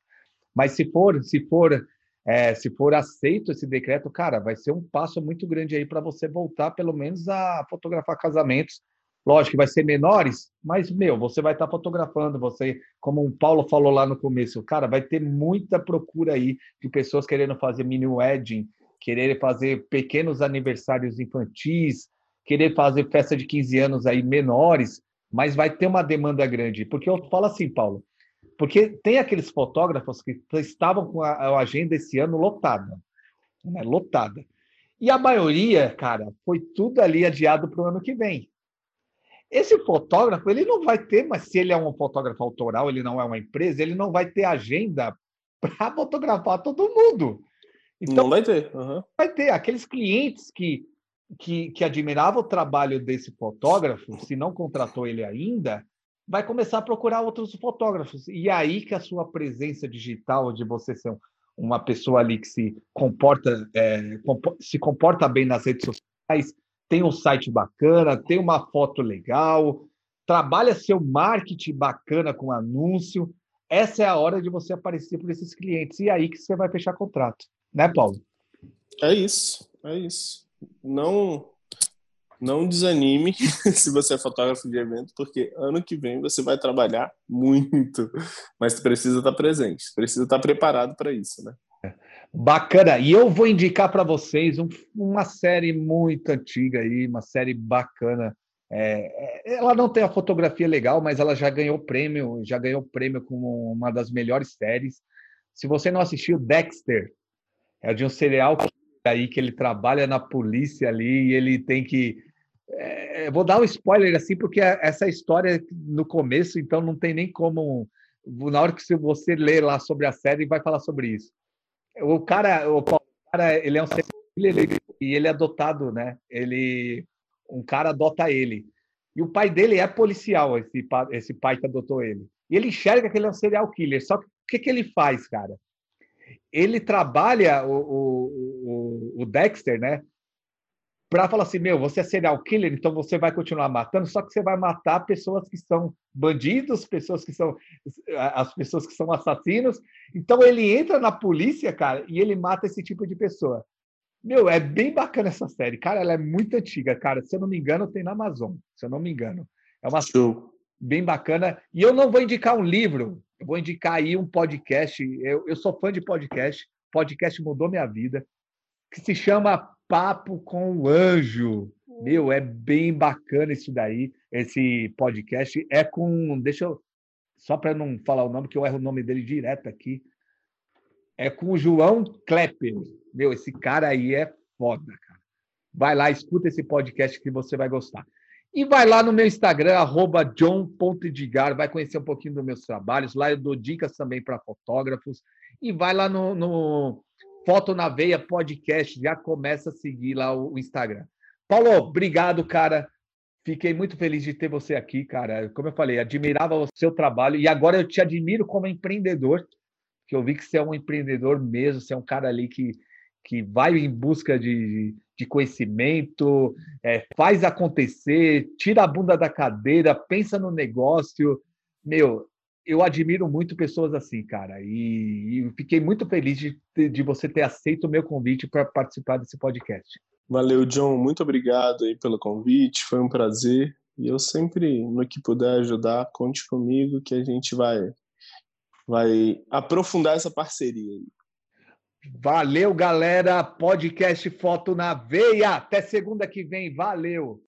Mas se for, se for, é, se for aceito esse decreto, cara, vai ser um passo muito grande aí para você voltar, pelo menos, a fotografar casamentos. Lógico que vai ser menores, mas, meu, você vai estar tá fotografando, você, como o Paulo falou lá no começo, cara, vai ter muita procura aí de pessoas querendo fazer mini wedding, querer fazer pequenos aniversários infantis, querer fazer festa de 15 anos aí menores, mas vai ter uma demanda grande. Porque eu falo assim, Paulo, porque tem aqueles fotógrafos que estavam com a, agenda esse ano lotada, né, lotada. E a maioria, cara, foi tudo ali adiado para o ano que vem. Esse fotógrafo, ele não vai ter, mas se ele é um fotógrafo autoral, ele não é uma empresa, ele não vai ter agenda *laughs* para fotografar todo mundo. Então, não vai ter. Uhum. Vai ter aqueles clientes que que, que admirava o trabalho desse fotógrafo, se não contratou ele ainda, vai começar a procurar outros fotógrafos. E é aí que a sua presença digital, de você ser uma pessoa ali que se comporta, é, se comporta bem nas redes sociais, tem um site bacana, tem uma foto legal, trabalha seu marketing bacana com anúncio, essa é a hora de você aparecer por esses clientes. E é aí que você vai fechar contrato. Né, Paulo? É isso, é isso não não desanime *laughs* se você é fotógrafo de evento, porque ano que vem você vai trabalhar muito, mas precisa estar presente, precisa estar preparado para isso, né? Bacana. E eu vou indicar para vocês um, uma série muito antiga aí, uma série bacana. É, é, ela não tem a fotografia legal, mas ela já ganhou prêmio, já ganhou prêmio como uma das melhores séries. Se você não assistiu, Dexter é de um serial aí que ele trabalha na polícia ali e ele tem que. É, vou dar um spoiler assim, porque essa história no começo, então não tem nem como. Na hora que você lê lá sobre a série, vai falar sobre isso. O cara, o cara ele é um ele, e ele é adotado, né? Ele, um cara adota ele. E o pai dele é policial, esse, esse pai que adotou ele. E ele enxerga que ele é um serial killer. Só que o que, que ele faz, cara? Ele trabalha o, o, o Dexter, né? Para falar assim, meu, você é serial killer, então você vai continuar matando, só que você vai matar pessoas que são bandidos, pessoas que são as pessoas que são assassinos. Então ele entra na polícia, cara, e ele mata esse tipo de pessoa. Meu, é bem bacana essa série, cara. Ela é muito antiga, cara. Se eu não me engano, tem na Amazon. Se eu não me engano, é uma Show. Bem bacana. E eu não vou indicar um livro, eu vou indicar aí um podcast. Eu, eu sou fã de podcast. Podcast mudou minha vida. Que se chama Papo com o Anjo. Meu, é bem bacana isso daí. Esse podcast é com. Deixa eu. Só para não falar o nome, que eu erro o nome dele direto aqui. É com o João Klepper. Meu, esse cara aí é foda, cara. Vai lá, escuta esse podcast que você vai gostar. E vai lá no meu Instagram, john.edgar, vai conhecer um pouquinho dos meus trabalhos. Lá eu dou dicas também para fotógrafos. E vai lá no, no, Foto na Veia Podcast. Já começa a seguir lá o Instagram. Paulo, obrigado, cara. Fiquei muito feliz de ter você aqui, cara. Como eu falei, admirava o seu trabalho e agora eu te admiro como empreendedor, que eu vi que você é um empreendedor mesmo, você é um cara ali que, que vai em busca de, de conhecimento, é, faz acontecer, tira a bunda da cadeira, pensa no negócio. Meu, eu admiro muito pessoas assim, cara, e, e fiquei muito feliz de, de você ter aceito o meu convite para participar desse podcast. Valeu, John. Muito obrigado aí pelo convite. Foi um prazer. E eu sempre, no que puder ajudar, conte comigo que a gente vai, vai aprofundar essa parceria. Valeu, galera. Podcast Foto na Veia. Até segunda que vem. Valeu.